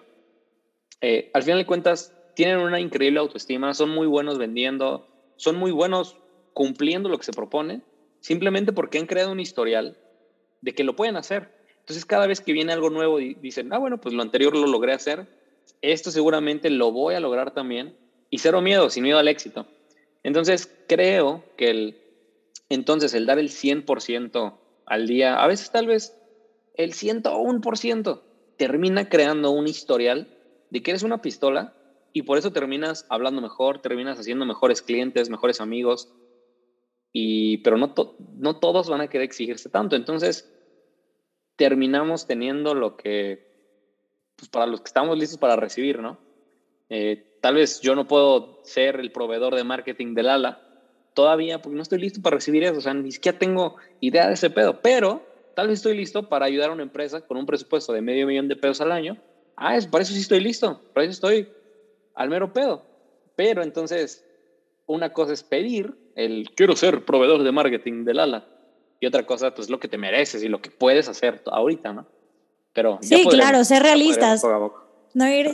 eh, al final de cuentas, tienen una increíble autoestima, son muy buenos vendiendo, son muy buenos cumpliendo lo que se propone, simplemente porque han creado un historial de que lo pueden hacer. Entonces, cada vez que viene algo nuevo, dicen, ah, bueno, pues lo anterior lo logré hacer, esto seguramente lo voy a lograr también, y cero miedo, sin miedo al éxito. Entonces, creo que el, entonces el dar el 100% al día, a veces tal vez el 101%, termina creando un historial de que eres una pistola y por eso terminas hablando mejor, terminas haciendo mejores clientes, mejores amigos, y, pero no, no todos van a querer exigirse tanto. Entonces, terminamos teniendo lo que, pues para los que estamos listos para recibir, ¿no? Eh, tal vez yo no puedo ser el proveedor de marketing del ala todavía porque no estoy listo para recibir eso, o sea, ni siquiera tengo idea de ese pedo, pero tal vez estoy listo para ayudar a una empresa con un presupuesto de medio millón de pesos al año. Ah, es, para eso sí estoy listo, para eso estoy al mero pedo. Pero entonces, una cosa es pedir el quiero ser proveedor de marketing del ala y otra cosa, pues lo que te mereces y lo que puedes hacer ahorita, ¿no? Pero sí, claro, ser realistas. No ir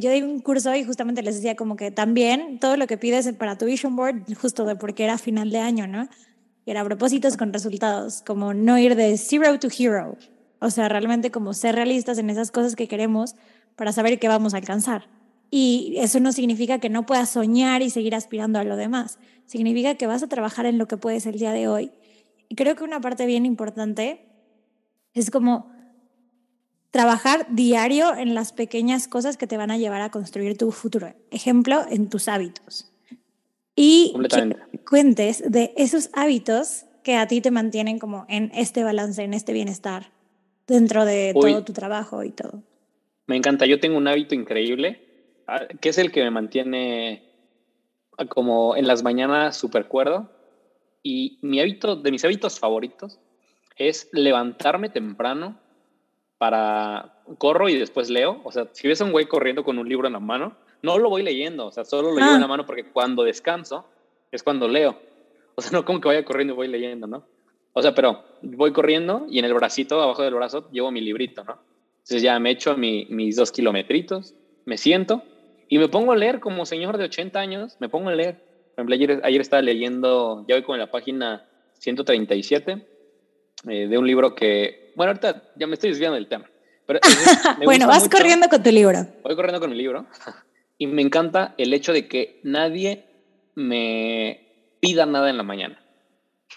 yo di un curso y justamente les decía como que también todo lo que pides para tu vision board, justo de porque era final de año, ¿no? Era propósitos con resultados, como no ir de zero to hero. O sea, realmente como ser realistas en esas cosas que queremos para saber qué vamos a alcanzar. Y eso no significa que no puedas soñar y seguir aspirando a lo demás. Significa que vas a trabajar en lo que puedes el día de hoy creo que una parte bien importante es como trabajar diario en las pequeñas cosas que te van a llevar a construir tu futuro. Ejemplo, en tus hábitos. Y que cuentes de esos hábitos que a ti te mantienen como en este balance, en este bienestar, dentro de todo tu trabajo y todo. Me encanta. Yo tengo un hábito increíble, ah, que es el que me mantiene como en las mañanas súper cuerdo y mi hábito, de mis hábitos favoritos, es levantarme temprano para corro y después leo. O sea, si ves a un güey corriendo con un libro en la mano, no lo voy leyendo, o sea, solo lo llevo en la ah. mano porque cuando descanso es cuando leo. O sea, no como que vaya corriendo y voy leyendo, ¿no? O sea, pero voy corriendo y en el bracito, abajo del brazo, llevo mi librito, ¿no? Entonces ya me echo mis dos kilometritos, me siento y me pongo a leer como señor de 80 años, me pongo a leer ayer, estaba leyendo, ya voy con la página 137 eh, de un libro que, bueno, ahorita ya me estoy desviando del tema. Pero bueno, vas corriendo con tu libro. Voy corriendo con mi libro y me encanta el hecho de que nadie me pida nada en la mañana.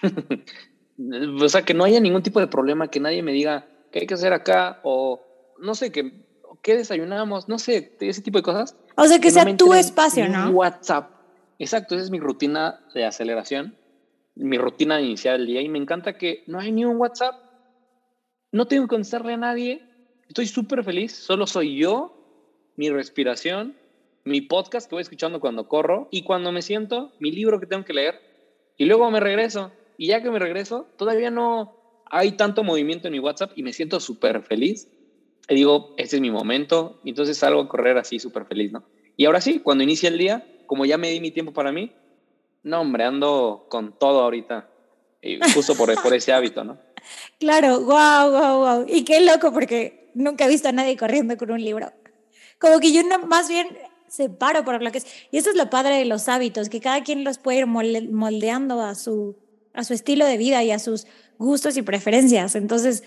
o sea, que no haya ningún tipo de problema, que nadie me diga qué hay que hacer acá o no sé, que qué desayunamos, no sé, ese tipo de cosas. O sea, que, sea tu espacio, ¿no? WhatsApp Exacto, esa es mi rutina de aceleración, mi rutina de iniciar el día y me encanta que no hay ni un WhatsApp, no tengo que contestarle a nadie, estoy súper feliz, solo soy yo, mi respiración, mi podcast que voy escuchando cuando corro y cuando me siento, mi libro que tengo que leer y luego me regreso y ya que me regreso, todavía no hay tanto movimiento en mi WhatsApp y me siento súper feliz. Y digo, este es mi momento, y entonces salgo a correr así súper feliz, ¿no? Y ahora sí, cuando inicia el día, como ya me di mi tiempo para mí, no, hombre, ando con todo ahorita, y justo por, por ese hábito, ¿no? Claro, wow, wow, wow. Y qué loco, porque nunca he visto a nadie corriendo con un libro. Como que yo no, más bien separo por lo que es. Y eso es lo padre de los hábitos, que cada quien los puede ir moldeando a su, a su estilo de vida y a sus gustos y preferencias. Entonces,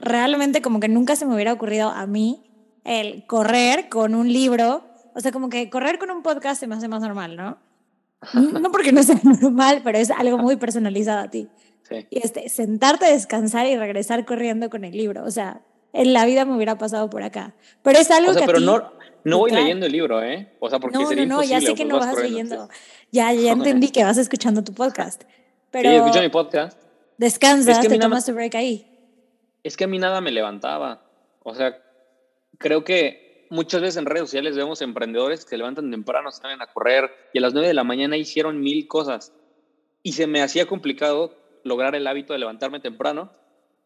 realmente como que nunca se me hubiera ocurrido a mí el correr con un libro. O sea, como que correr con un podcast se me hace más normal, ¿no? No porque no sea normal, pero es algo muy personalizado a ti. Y este, sentarte, descansar y regresar corriendo con el libro. O sea, en la vida me hubiera pasado por acá. Pero es algo que. Pero no, no voy leyendo el libro, ¿eh? O sea, porque no, sería no, no, ya sé que no vas leyendo. Ya, ya entendí que vas escuchando tu podcast. Pero sí, escucho mi podcast. Descansas, te tomas tu break ahí. Es que a mí nada me levantaba. O sea, creo que muchas veces en redes sociales vemos emprendedores que levantan temprano, salen a correr y a las 9 de la mañana hicieron mil cosas. Y se me hacía complicado lograr el hábito de levantarme temprano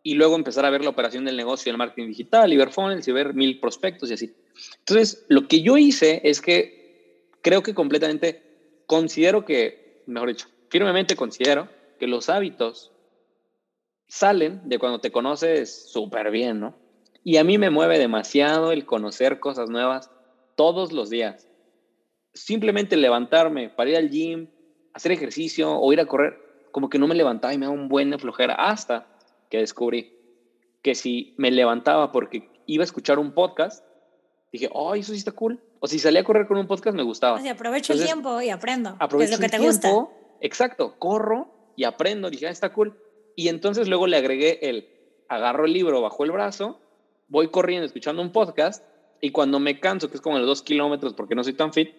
y luego empezar a ver la operación del negocio, el marketing digital, y ver y ver mil prospectos y así. Entonces, lo que yo hice es que creo que completamente considero que, mejor dicho, firmemente considero que los hábitos salen de cuando te conoces súper bien, ¿no? Y a mí me mueve demasiado el conocer cosas nuevas todos los días. Simplemente levantarme para ir al gym, hacer ejercicio o ir a correr, como que no me levantaba y me daba un buen flojera hasta que descubrí que si me levantaba porque iba a escuchar un podcast, dije, oh, eso sí está cool. O si salía a correr con un podcast, me gustaba. O sea, aprovecho el tiempo y aprendo. Aprovecho es lo que te gusta. Exacto, corro y aprendo. Dije, ah, está cool. Y entonces luego le agregué el, agarro el libro bajo el brazo, voy corriendo escuchando un podcast y cuando me canso, que es como los dos kilómetros porque no soy tan fit,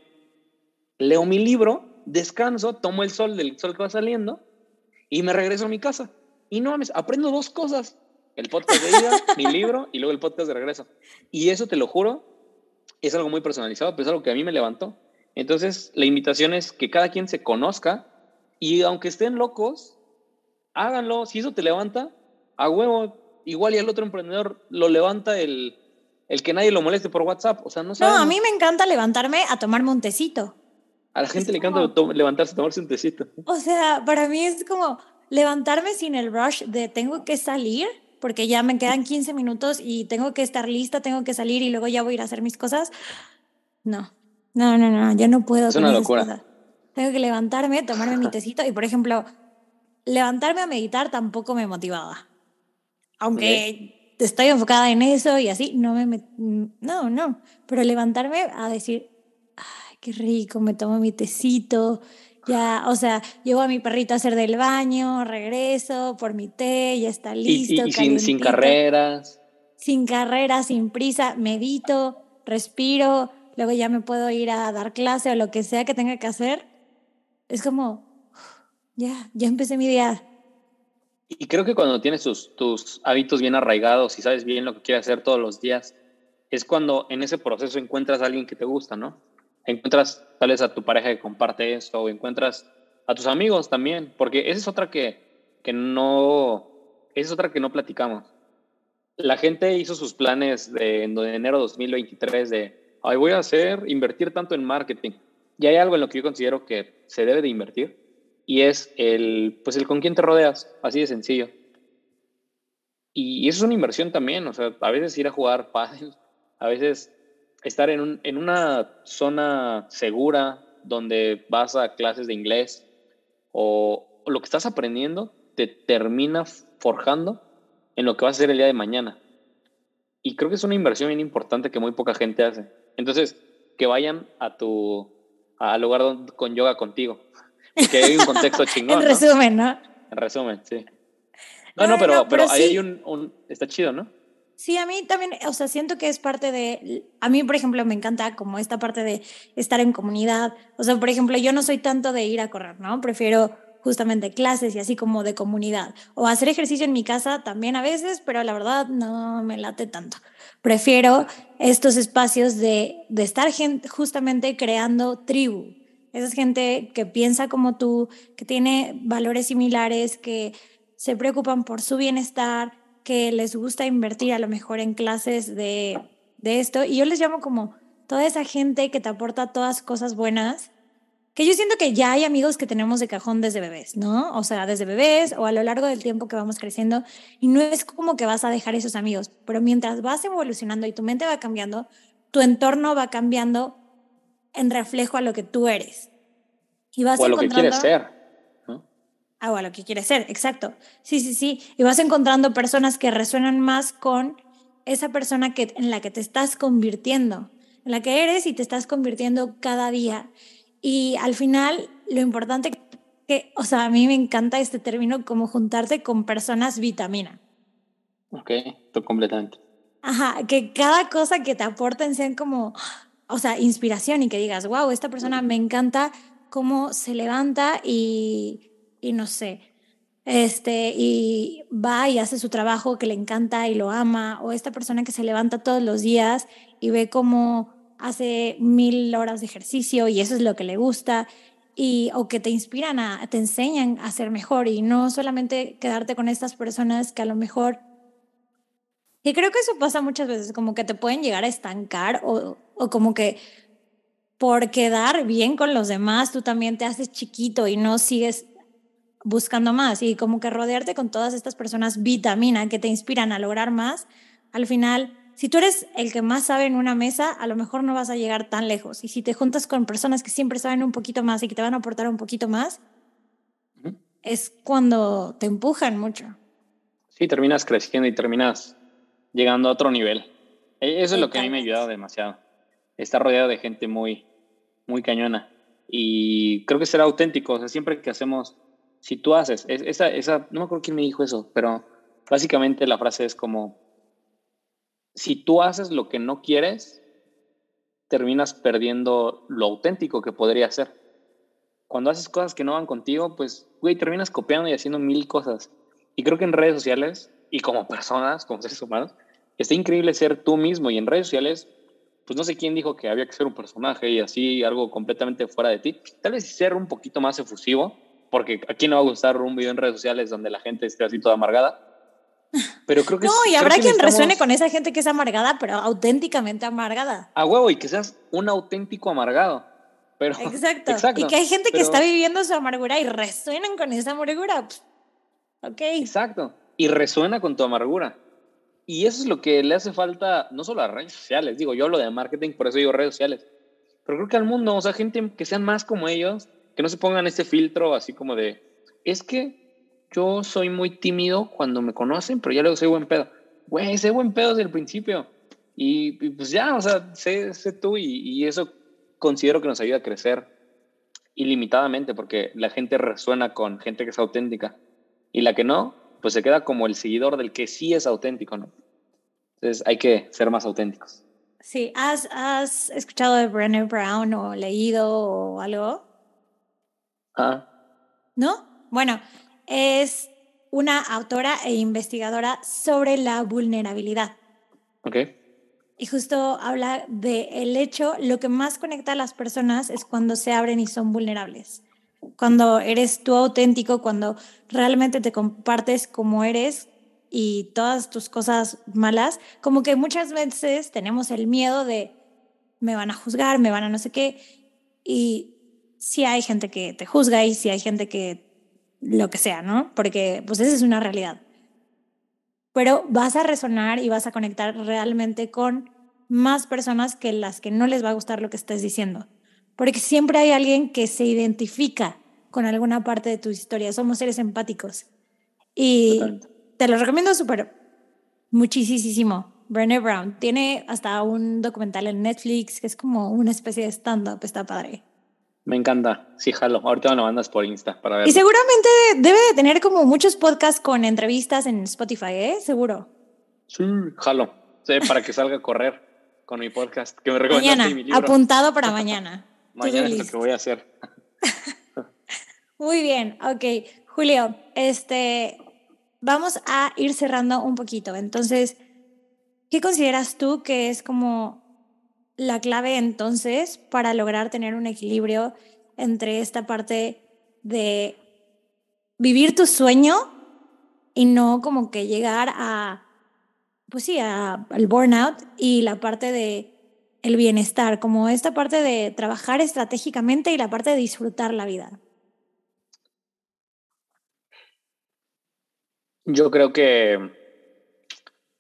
leo mi libro, descanso, tomo el sol del sol que va saliendo y me regreso a mi casa. Y no mames, aprendo dos cosas. El podcast de ida, mi libro y luego el podcast de regreso. Y eso te lo juro, es algo muy personalizado, pero es algo que a mí me levantó. Entonces, la invitación es que cada quien se conozca y aunque estén locos, háganlo. Si eso te levanta, a huevo, igual y el otro emprendedor lo levanta el, el que nadie lo moleste por WhatsApp. O sea, no No, a mí me encanta levantarme a tomarme un tecito. A la gente le encanta levantarse a tomarse un tecito. O sea, para mí es como, levantarme sin el rush de tengo que salir, porque ya me quedan 15 minutos y tengo que estar lista, tengo que salir y luego ya voy a ir a hacer mis cosas. No, no, no, no, yo no puedo. Es una locura. Tengo que levantarme, tomarme mi tecito y, por ejemplo, levantarme a meditar tampoco me motivaba. Aunque estoy enfocada en eso y así, no me... No, no, pero levantarme a decir, ay, qué rico, me tomo mi tecito, ya, o sea, llevo a mi perrito a hacer del baño, regreso por mi té, ya está listo. Y, sin, sin carreras. Sin carreras, sin prisa, medito, respiro, luego ya me puedo ir a dar clase o lo que sea que tenga que hacer. Es como, ya, ya empecé mi día. Y creo que cuando tienes tus, hábitos bien arraigados y sabes bien lo que quieres hacer todos los días, es cuando en ese proceso encuentras a alguien que te gusta, ¿no? encuentras tal vez a tu pareja que comparte esto o encuentras a tus amigos también, porque esa es otra que, que no, esa es otra que no platicamos. La gente hizo sus planes de, en enero de 2023 de, ay, voy a hacer, invertir tanto en marketing. Y hay algo en lo que yo considero que se debe de invertir y es el, pues el con quién te rodeas, así de sencillo. Y eso es una inversión también, o sea, a veces ir a jugar pádel, a veces estar en, un, en una zona segura donde vas a clases de inglés o, lo que estás aprendiendo te termina forjando en lo que vas a hacer el día de mañana. Y creo que es una inversión bien importante que muy poca gente hace. Entonces, que vayan a tu al lugar con yoga contigo. Que hay un contexto chingón. en resumen, ¿no? En resumen, sí. No, no, pero, pero, ahí hay un, un, Está chido, ¿no? Sí, a mí también, o sea, siento que es parte de, a mí, por ejemplo, me encanta como esta parte de estar en comunidad. O sea, por ejemplo, yo no soy tanto de ir a correr, ¿no? Prefiero justamente clases y así como de comunidad. O hacer ejercicio en mi casa también a veces, pero la verdad no me late tanto. Prefiero estos espacios de, de estar justamente creando tribu. Esa es gente que piensa como tú, que tiene valores similares, que se preocupan por su bienestar, que les gusta invertir a lo mejor en clases de, de esto. Y yo les llamo como toda esa gente que te aporta todas cosas buenas que yo siento que ya hay amigos que tenemos de cajón desde bebés, ¿no? O sea, desde bebés o a lo largo del tiempo que vamos creciendo y no es como que vas a dejar esos amigos, pero mientras vas evolucionando y tu mente va cambiando, tu entorno va cambiando en reflejo a lo que tú eres. Y vas o a lo que quieres ser. ¿no? Ah, o a lo que quieres ser, exacto. Sí, sí, sí. Y vas encontrando personas que resuenan más con esa persona que, en la que te estás convirtiendo, en la que eres y te estás convirtiendo cada día. Y al final, lo importante que, o sea, a mí me encanta este término como juntarte con personas vitamina. Ok, estoy completamente. Ajá, que cada cosa que te aporten sean como, o sea, inspiración y que digas, wow, esta persona me encanta cómo se levanta y, y no sé, este, y va y hace su trabajo que le encanta y lo ama, o esta persona que se levanta todos los días y ve cómo hace mil horas de ejercicio y eso es lo que le gusta, y, o que te inspiran, a, te enseñan a ser mejor y no solamente quedarte con estas personas que a lo mejor... Y creo que eso pasa muchas veces, como que te pueden llegar a estancar o, o como que por quedar bien con los demás, tú también te haces chiquito y no sigues buscando más. Y como que rodearte con todas estas personas vitamina que te inspiran a lograr más, al final si tú eres el que más sabe en una mesa, a lo mejor no vas a llegar tan lejos. Y si te juntas con personas que siempre saben un poquito más y que te van a aportar un poquito más, es cuando te empujan mucho. Sí, terminas creciendo y terminas llegando a otro nivel. E, eso es lo que a mí me ha ayudado demasiado. Estar rodeado de gente muy, muy cañona. Y creo que ser auténtico. O sea, siempre que hacemos, si tú haces, esa, esa, no me acuerdo quién me dijo eso, pero básicamente la frase es como, si tú haces lo que no quieres, terminas perdiendo lo auténtico que podría ser. Cuando haces cosas que no van contigo, pues, güey, terminas copiando y haciendo mil cosas. Y creo que en redes sociales y como personas, como seres humanos, está increíble ser tú mismo. Y en redes sociales, pues no sé quién dijo que había que ser un personaje y así algo completamente fuera de ti. Tal vez ser un poquito más efusivo, porque a quién no va a gustar un video en redes sociales donde la gente esté así toda amargada pero creo que No, y habrá quien resuene con esa gente que es amargada, pero auténticamente amargada. A huevo, y que seas un auténtico amargado. Pero, exacto. Y que hay gente que está viviendo su amargura y resuenan con esa amargura. ok. Exacto. Y resuena con tu amargura. Y eso es lo que le hace falta, no solo a redes sociales, digo, yo hablo de marketing, por eso digo redes sociales. Pero creo que al mundo, o sea, gente que sean más como ellos, que no se pongan este filtro así como de, es que yo soy muy tímido cuando me conocen, pero ya luego soy buen pedo. Güey, sé buen pedo desde el principio. Y, pues ya, o sea, sé, sé tú y, y, eso considero que nos ayuda a crecer ilimitadamente porque la gente resuena con gente que es auténtica. Y la que no, pues se queda como el seguidor del que sí es auténtico, ¿no? Entonces hay que ser más auténticos. Sí, ¿has, has escuchado de Brené Brown o leído o algo? Ah. ¿No? Bueno, es una autora e investigadora sobre la vulnerabilidad. Ok. Y justo habla de el hecho, lo que más conecta a las personas es cuando se abren y son vulnerables. Cuando eres tú auténtico, cuando realmente te compartes como eres y todas tus cosas malas, como que muchas veces tenemos el miedo de me van a juzgar, me van a no sé qué. Y si hay gente que te juzga y si hay gente que lo que sea, ¿no? Porque pues esa es una realidad. Pero vas a resonar y vas a conectar realmente con más personas que las que no les va a gustar lo que estés diciendo. Porque siempre hay alguien que se identifica con alguna parte de tu historia. Somos seres empáticos. Y te lo recomiendo súper, muchísimo. Brené Brown tiene hasta un documental en Netflix que es como una especie de stand-up, está padre. Me encanta. Sí, jalo. Ahorita me lo mandas por Insta para ver. Y seguramente debe de tener como muchos podcasts con entrevistas en Spotify, ¿eh? Seguro. Sí, jalo. Sí, para que salga a correr con mi podcast. Que me mañana, mi libro. apuntado para mañana. Mañana es lo que voy a hacer. Muy bien, ok. Julio, este, vamos a ir cerrando un poquito. Entonces, ¿qué consideras tú que es como la clave entonces para lograr tener un equilibrio entre esta parte de vivir tu sueño y no como que llegar a, pues sí, al burnout y la parte de el bienestar, como esta parte de trabajar estratégicamente y la parte de disfrutar la vida. Yo creo que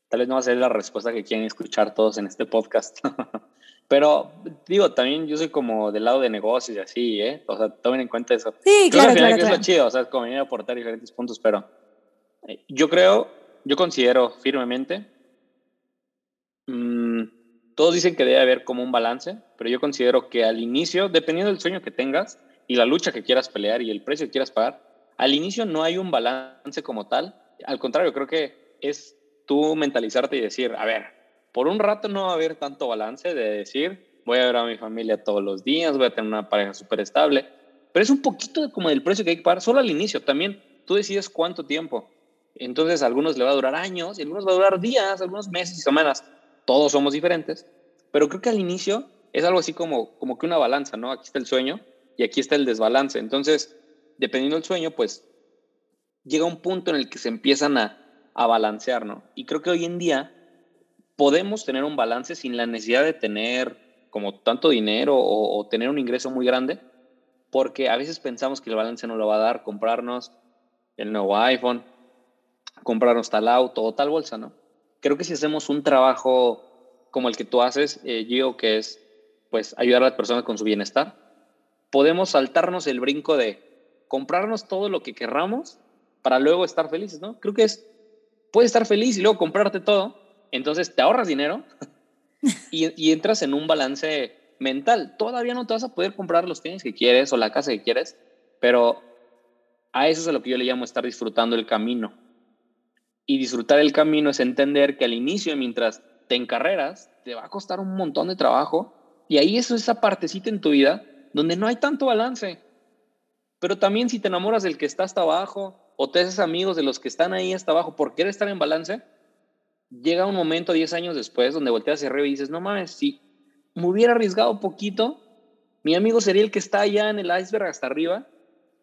tal vez no va a ser la respuesta que quieren escuchar todos en este podcast. Pero digo, también yo soy como del lado de negocios y así, ¿eh? O sea, tomen en cuenta eso. Sí, claro, claro, que es lo chido, o sea, como venir a aportar diferentes puntos, pero eh, yo creo, yo considero firmemente, mmm, todos dicen que debe haber como un balance, pero yo considero que al inicio, dependiendo del sueño que tengas y la lucha que quieras pelear y el precio que quieras pagar, al inicio no hay un balance como tal. Al contrario, creo que es tú mentalizarte y decir, a ver, por un rato no va a haber tanto balance de decir, voy a ver a mi familia todos los días, voy a tener una pareja súper estable, pero es un poquito como del precio que hay que pagar, solo al inicio. También tú decides cuánto tiempo. Entonces, a algunos le va a durar años, y a algunos va a durar días, algunos meses y semanas todos somos diferentes, pero creo que al inicio es algo así como, como que una balanza, ¿no? Aquí está el sueño y aquí está el desbalance. Entonces, dependiendo del sueño, pues llega un punto en el que se empiezan a, a balancear, ¿no? Y creo que hoy en día podemos tener un balance sin la necesidad de tener como tanto dinero o, o, tener un ingreso muy grande, porque a veces pensamos que el balance no lo va a dar comprarnos el nuevo iPhone, comprarnos tal auto o tal bolsa, ¿no? Creo que si hacemos un trabajo como el que tú haces, eh, Gio, que es pues ayudar a las personas con su bienestar, podemos saltarnos el brinco de comprarnos todo lo que querramos para luego estar felices, ¿no? Creo que es, puedes estar feliz y luego comprarte todo, entonces te ahorras dinero y, y entras en un balance mental. Todavía no te vas a poder comprar los tenis que quieres o la casa que quieres, pero a eso es a lo que yo le llamo estar disfrutando el camino. Y disfrutar el camino es entender que al inicio, mientras te encarreras, te va a costar un montón de trabajo. Y ahí es esa partecita en tu vida donde no hay tanto balance. Pero también si te enamoras del que está hasta abajo o te haces amigos de los que están ahí hasta abajo por querer estar en balance, llega un momento 10 años después donde volteas hacia arriba y dices, no mames, si me hubiera arriesgado poquito, mi amigo sería el que está allá en el iceberg hasta arriba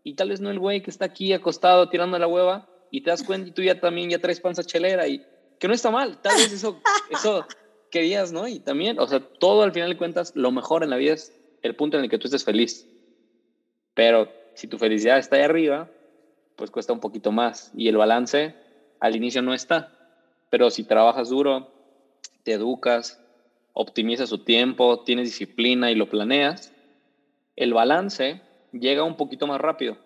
y tal vez no el güey que está aquí acostado tirando la hueva y te das cuenta y tú ya también ya traes panza chelera y que no está mal, tal vez eso, eso querías, ¿no? Y también, o sea, todo al final de cuentas, lo mejor en la vida es el punto en el que tú estés feliz. Pero si tu felicidad está ahí arriba, pues cuesta un poquito más y el balance al inicio no está. Pero si trabajas duro, te educas, optimizas tu tiempo, tienes disciplina y lo planeas, el balance llega un poquito más rápido.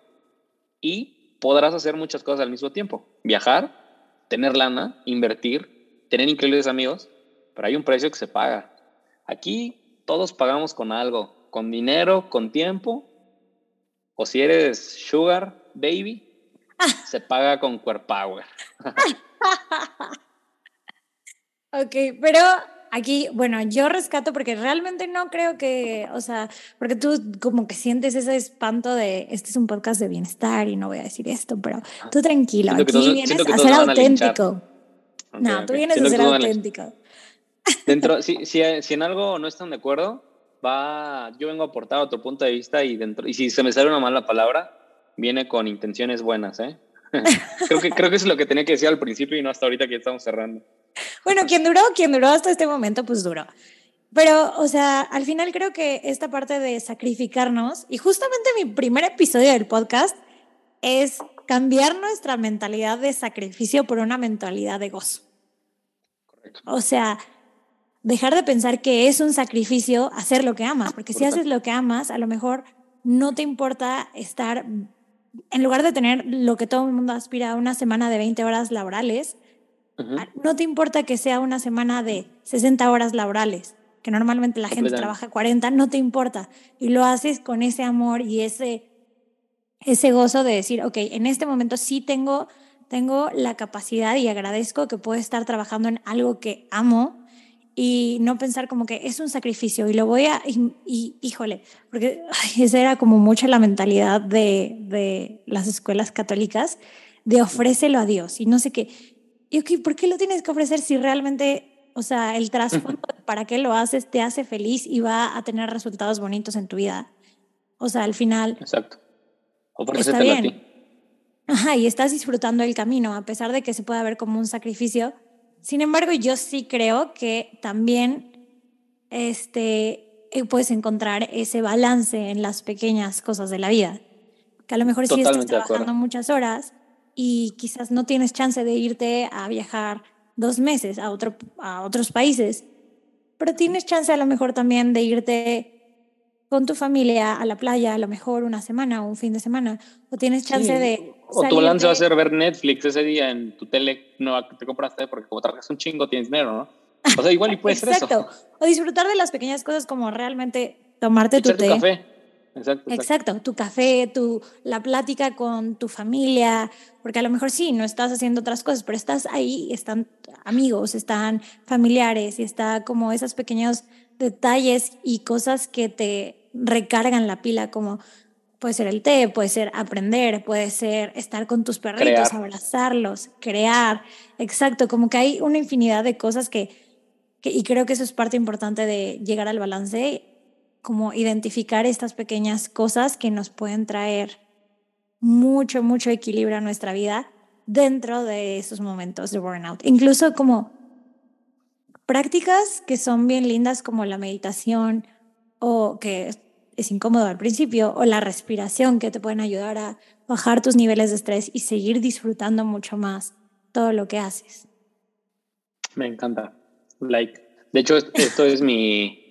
Y podrás hacer muchas cosas al mismo tiempo. Viajar, tener lana, invertir, tener increíbles amigos, pero hay un precio que se paga. Aquí todos pagamos con algo, con dinero, con tiempo, o si eres sugar baby, se paga con core power. ok, pero aquí, bueno, yo rescato porque realmente no creo que, o sea, porque tú como que sientes ese espanto de, este es un podcast de bienestar y no voy a decir esto, pero tú tranquilo, aquí vienes a ser auténtico. no, tú vienes a ser auténtico. Dentro, si, si, si, en algo no están de acuerdo, va, yo vengo a aportar otro punto de vista y, dentro, y si se me sale una mala palabra, viene con intenciones buenas, ¿eh? creo, que, creo que es lo que tenía que decir al principio y no hasta ahorita que estamos cerrando. Bueno, quien duró, quien duró hasta este momento, pues duró. Pero, o sea, al final creo que esta parte de sacrificarnos, y justamente mi primer episodio del podcast es cambiar nuestra mentalidad de sacrificio por una mentalidad de gozo. Correcto. O sea, dejar de pensar que es un sacrificio hacer lo que amas, porque si haces lo que amas, a lo mejor no te importa estar, en lugar de tener lo que todo el mundo aspira a una semana de 20 horas laborales, no te importa que sea una semana de 60 horas laborales, que normalmente la gente trabaja 40, no te importa. Y lo haces con ese amor y ese, ese gozo de decir, ok, en este momento sí tengo tengo la capacidad y agradezco que puedo estar trabajando en algo que amo y no pensar como que es un sacrificio y lo voy a, y, híjole, porque esa era como mucho la mentalidad de, de, las escuelas católicas, de ofrécelo a Dios y no sé qué. Y ok, ¿por qué lo tienes que ofrecer si realmente, o sea, el trasfondo para qué lo haces te hace feliz y va a tener resultados bonitos en tu vida? O sea, al final... Exacto. Está bien. A ti. Ajá, y estás disfrutando el camino, a pesar de que se pueda ver como un sacrificio sin embargo, yo sí creo que también este, eh, puedes encontrar ese balance en las pequeñas cosas de la vida. Que a lo mejor sí estás trabajando muchas horas y quizás no tienes chance de irte a viajar dos meses a, otro, a otros países, pero tienes chance a lo mejor también de irte con tu familia a la playa, a lo mejor una semana o un fin de semana, o tienes chance de... O tu balance va a ser ver Netflix ese día en tu tele no que te compraste porque como trabajas un chingo tienes dinero, ¿no? O sea, igual y puede ser eso. Exacto. O disfrutar de las pequeñas cosas como realmente tomarte tu té. café. Exacto, exacto. tu café, tu, la plática con tu familia, porque a lo mejor sí, no estás haciendo otras cosas, pero estás ahí, están amigos, están familiares y está como esos pequeños detalles y cosas que te recargan la pila, como puede ser el té, puede ser aprender, puede ser estar con tus perritos, abrazarlos, crear, exacto, como que hay una infinidad de cosas que, que, y creo que eso es parte importante de llegar al balance, como identificar estas pequeñas cosas que nos pueden traer mucho, mucho equilibrio a nuestra vida dentro de esos momentos de burnout. Incluso como prácticas que son bien lindas como la meditación o que es incómodo al principio o la respiración que te pueden ayudar a bajar tus niveles de estrés y seguir disfrutando mucho más todo lo que haces. Me encanta. Like. De hecho, esto es mi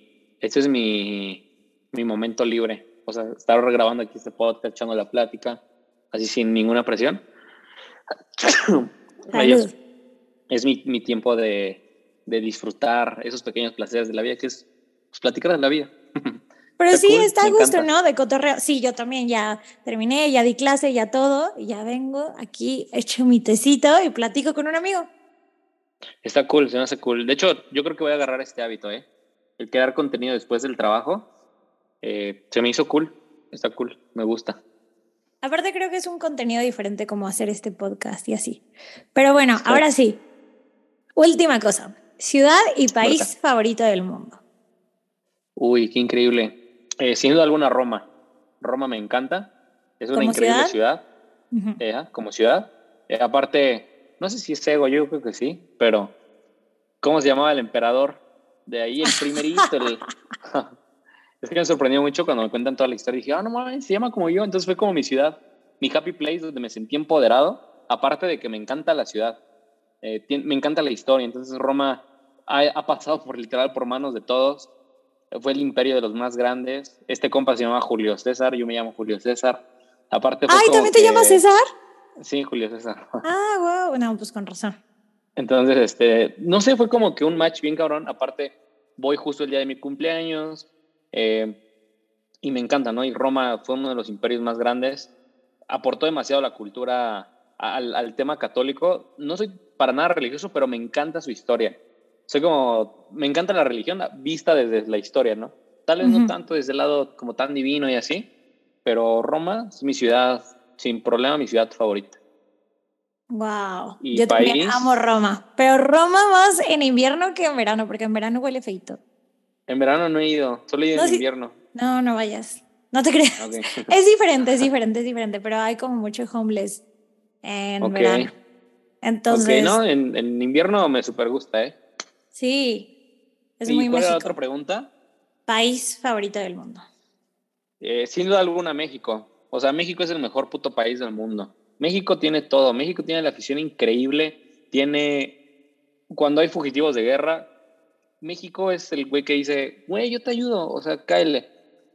esto es mi, mi momento libre. O sea, estar grabando aquí este podcast, echando la plática, así sin ninguna presión. Es, mi, mi tiempo de, de disfrutar esos pequeños placeres de la vida, que es pues, platicar de la vida. Pero sí, está a gusto, ¿no? De cotorreo. Sí, yo también ya terminé, ya di clase, ya todo, y ya vengo aquí, echo mi tecito y platico con un amigo. Está cool, se me hace cool. De hecho, yo creo que voy a agarrar este hábito, ¿eh? El crear contenido después del trabajo. Eh, se me hizo cool, está cool, me gusta. Aparte creo que es un contenido diferente como hacer este podcast y así. Pero bueno, ahora sí. Última cosa. Ciudad y país favorito del mundo. Uy, qué increíble. Eh, sin duda alguna Roma. Roma me encanta. Es una increíble ciudad. como ciudad. Eh, aparte, no sé si es ego, yo creo que sí, pero ¿cómo se llamaba el emperador? De ahí el primerito. es que me sorprendió mucho cuando me cuentan toda la historia. Dije, ah, no mames, se llama como yo. Entonces fue como mi ciudad, mi happy place donde me sentí empoderado. Aparte de que me encanta la ciudad. Eh, me encanta la historia, entonces Roma ha, pasado por literal por manos de todos, fue el imperio de los más grandes, este compa se llama Julio César, yo me llamo Julio César, aparte Ay, ¿también te llamas César? Sí, Julio César. Ah, wow, no, pues con razón. Entonces, este, no sé, fue como que un match bien cabrón, aparte voy justo el día de mi cumpleaños, eh, y me encanta, ¿no? Y Roma fue uno de los imperios más grandes, aportó demasiado la cultura al, al, tema católico. No soy para nada religioso, pero me encanta su historia. Soy como, me encanta la religión vista desde la historia, ¿no? Tal vez no tanto desde el lado como tan divino y así, pero Roma es mi ciudad, sin problema, mi ciudad favorita. Wow. Yo también amo Roma, pero Roma más en invierno que en verano, porque en verano huele feito. En verano no he ido, solo he ido en invierno. No, no vayas. No te creas. es diferente, es diferente, es diferente, pero hay como mucho homeless en verano. Entonces. ¿no? En, en, invierno me super gusta, ¿eh? Sí. Es ¿Y muy cuál era la otra pregunta? País favorito del mundo. Eh, sin duda alguna, México. O sea, México es el mejor puto país del mundo. México tiene todo. México tiene la afición increíble. Tiene. Cuando hay fugitivos de guerra, México es el güey que dice, güey, yo te ayudo. O sea, cáele.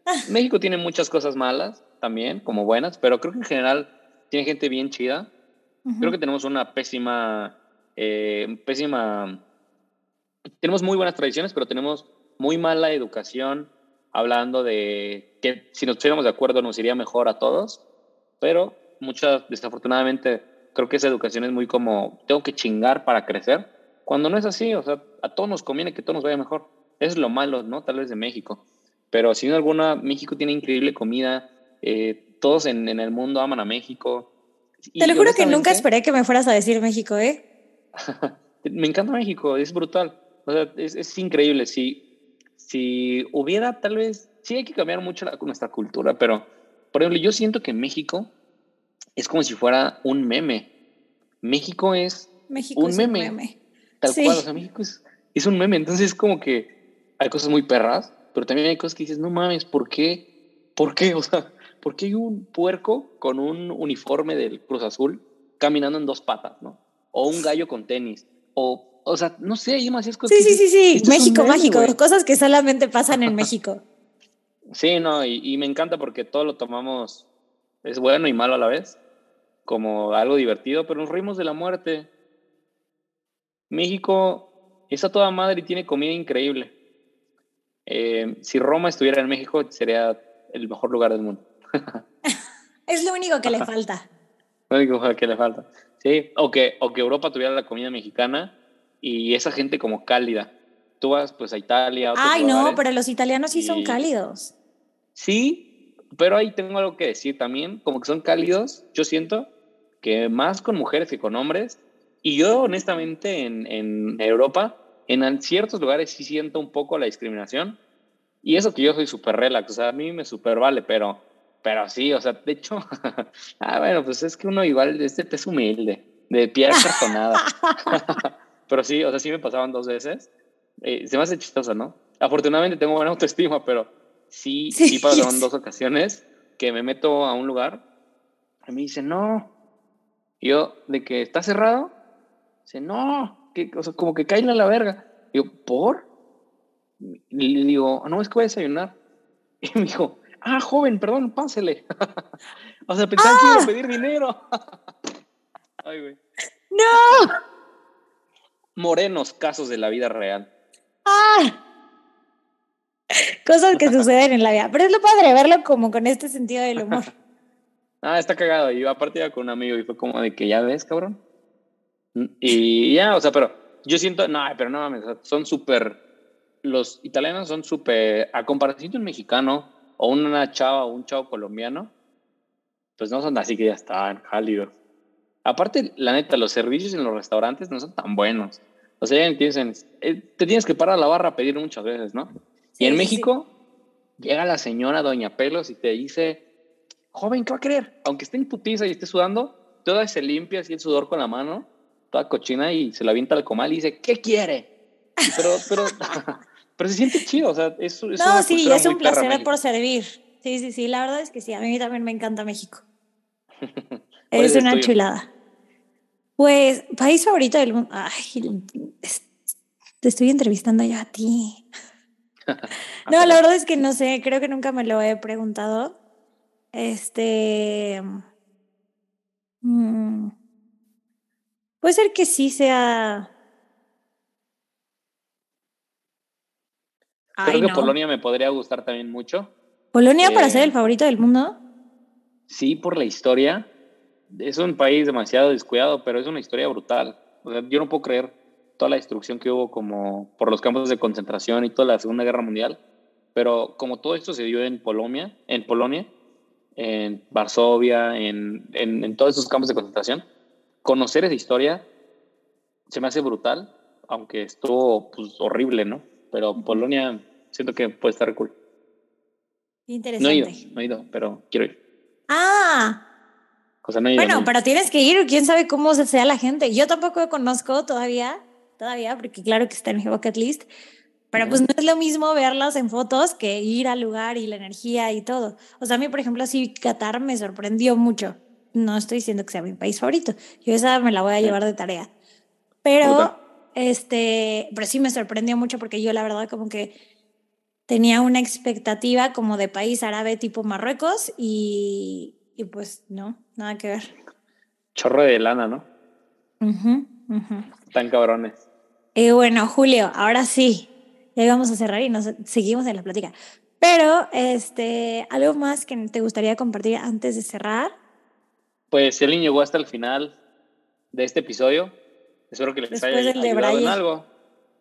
México tiene muchas cosas malas también, como buenas, pero creo que en general tiene gente bien chida. Creo que tenemos una pésima, eh, pésima, tenemos muy buenas tradiciones, pero tenemos muy mala educación hablando de que si nos estuviéramos de acuerdo nos iría mejor a todos, pero muchas, desafortunadamente, creo que esa educación es muy como, tengo que chingar para crecer, cuando no es así, o sea, a todos nos conviene que todo nos vaya mejor. Es lo malo, ¿no? Tal vez de México. Pero sin alguna, México tiene increíble comida, eh, todos en, en, el mundo aman a México. Te lo juro que nunca esperé que me fueras a decir México, ¿eh? me encanta México, es brutal. O sea, es, es, increíble. Si, si hubiera tal vez, sí hay que cambiar mucho la, nuestra cultura, pero, por ejemplo, yo siento que México es como si fuera un meme. México es México un, es meme, un meme. Tal cual, o sea, México es, es un meme. Entonces, es como que hay cosas muy perras, pero también hay cosas que dices, no mames, ¿por qué? ¿Por qué? O sea, ¿por qué hay un puerco con un uniforme del Cruz Azul caminando en dos patas, no? O un gallo con tenis, o, o sea, no sé, hay demasiadas cosas. Sí, sí, sí, sí, México mágico, cosas que solamente pasan en México. sí, no, y, y, me encanta porque todo lo tomamos, es bueno y malo a la vez, como algo divertido, pero nos reímos de la muerte. México está toda madre y tiene comida increíble. Eh, si Roma estuviera en México, sería el mejor lugar del mundo. es lo único que le falta. Lo único que le falta. Sí, o que, o que Europa tuviera la comida mexicana y esa gente como cálida. Tú vas pues a Italia. A Ay, no, pero los italianos sí son cálidos. Sí, pero ahí tengo algo que decir también, como que son cálidos, yo siento que más con mujeres que con hombres. Y yo honestamente en, en Europa, en ciertos lugares sí siento un poco la discriminación. Y eso que yo soy súper relax, o sea, a mí me súper vale, pero pero sí, o sea, de hecho, ah, bueno, pues es que uno igual, este es humilde, de piedra cartonada. pero sí, o sea, sí me pasaban dos veces. Eh, se me hace chistoso, ¿no? Afortunadamente tengo buena autoestima, pero sí, sí, pasaron dos ocasiones que me meto a un lugar y me dice, no. Y yo, de que está cerrado, dice, no, que, o sea, como que cae a la verga. Y yo, ¿por? Y le digo, no, es que voy a desayunar. Y me dijo, ah, joven, perdón, pásele. o sea, pensaba que iba a ah. pedir dinero. Ay, güey. ¡No! Morenos casos de la vida real. ¡Ah! Cosas que suceden en la vida. Pero es lo padre verlo como con este sentido del humor. ah, está cagado. Y aparte iba con un amigo y fue como de que ya ves, cabrón. Y ya, o sea, pero yo siento, no, pero no mames, son súper, los italianos son súper, a comparación de un mexicano, o una chava o un chavo colombiano, pues no son así que ya están cálidos. Aparte, la neta, los servicios en los restaurantes no son tan buenos. O sea, ya eh, te tienes que parar a la barra a pedir muchas veces, ¿no? y en México llega la señora Doña Pelos y te dice, joven, ¿qué va a querer? Aunque esté en putiza y esté sudando, toda se limpia así el sudor con la mano, toda cochina y se la avienta al comal y dice, ¿qué quiere? Pero, pero, Pero se siente chido, o sea, es, es No, sí, es un placer por servir. Sí, sí, sí, la verdad es que sí, a mí también me encanta México. es una chulada. Pues, país favorito del mundo. Ay, te estoy entrevistando yo a ti. no, la verdad es que no sé, creo que nunca me lo he preguntado. Este. Mm, puede ser que sí sea Creo que Polonia me podría gustar también mucho. ¿Polonia para ser el eh, favorito del mundo? Sí, por la historia. Es un país demasiado descuidado, pero es una historia brutal. yo no puedo creer toda la destrucción que hubo como por los campos de concentración y toda la Segunda Guerra Mundial. Pero como todo esto se dio en Polonia, en Polonia, en Varsovia, en, en, todos esos campos de concentración, conocer esa historia se me hace brutal, aunque estuvo pues, horrible, ¿no? Pero Polonia siento que puede estar cool. Interesante. No he ido, no he ido, pero quiero ir. Ah. Bueno, pero tienes que ir, quién sabe cómo sea la gente. Yo tampoco conozco todavía, todavía, porque claro que está en mi bucket list, pero pues no es lo mismo verlas en fotos que ir al lugar y la energía y todo. O sea, a mí, por ejemplo, sí, Qatar me sorprendió mucho. No estoy diciendo que sea mi país favorito. Yo esa me la voy a llevar de tarea. Pero, este, pero sí me sorprendió mucho porque yo la verdad como que tenía una expectativa como de país árabe tipo Marruecos y, y pues no, nada que ver. Chorro de lana, ¿no? Tan cabrones. Y bueno, Julio, ahora sí, ya vamos a cerrar y nos seguimos en la plática. Pero, este, ¿algo más que te gustaría compartir antes de cerrar? Pues si alguien llegó hasta el final, de este episodio. Espero que les haya ayudado en algo.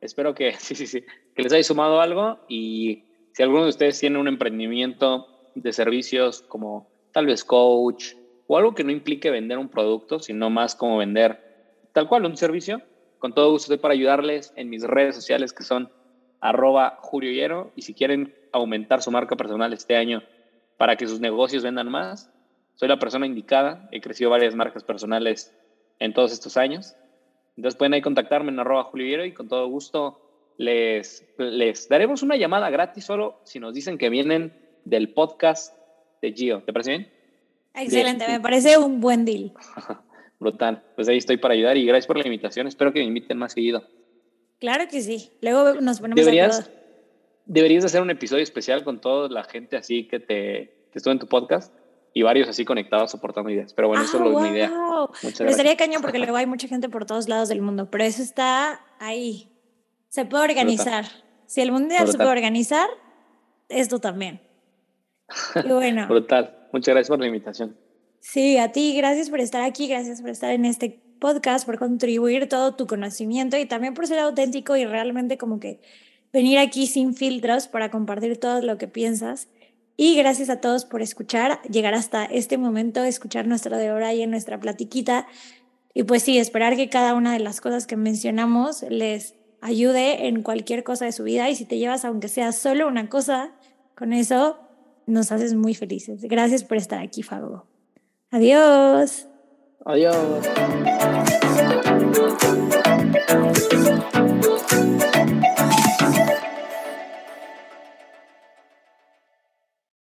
Espero que, sí, sí, sí, que les haya sumado algo y si alguno de ustedes tiene un emprendimiento de servicios como tal vez coach o algo que no implique vender un producto, sino más como vender tal cual un servicio, con todo gusto estoy para ayudarles en mis redes sociales que son arroba Julio y si quieren aumentar su marca personal este año para que sus negocios vendan más, soy la persona indicada, he crecido varias marcas personales en todos estos años. Entonces pueden ahí contactarme en arroba Julio y con todo gusto les, les daremos una llamada gratis solo si nos dicen que vienen del podcast de Gio. ¿Te parece bien? Excelente, me parece un buen deal. Brutal. Pues ahí estoy para ayudar y gracias por la invitación. Espero que me inviten más seguido. Claro que sí. Luego nos ponemos deberías, a Deberías hacer un episodio especial con toda la gente así que te que estuvo en tu podcast y varios así conectados soportando ideas. Pero bueno, eso es lo, mi idea. pero estaría cañón porque luego hay mucha gente por todos lados del mundo, pero eso está ahí. Se puede organizar. Si el mundial se puede organizar, esto también. Y bueno. Brutal. Muchas gracias por la invitación. Sí, a ti, gracias por estar aquí, gracias por estar en este podcast, por contribuir todo tu conocimiento y también por ser auténtico y realmente como que venir aquí sin filtros para compartir todo lo que piensas. Y gracias a todos por escuchar, llegar hasta este momento, escuchar nuestra de y nuestra platiquita. Y pues sí, esperar que cada una de las cosas que mencionamos les ayude en cualquier cosa de su vida. Y si te llevas, aunque sea solo una cosa, con eso nos haces muy felices. Gracias por estar aquí, Fago Adiós. Adiós.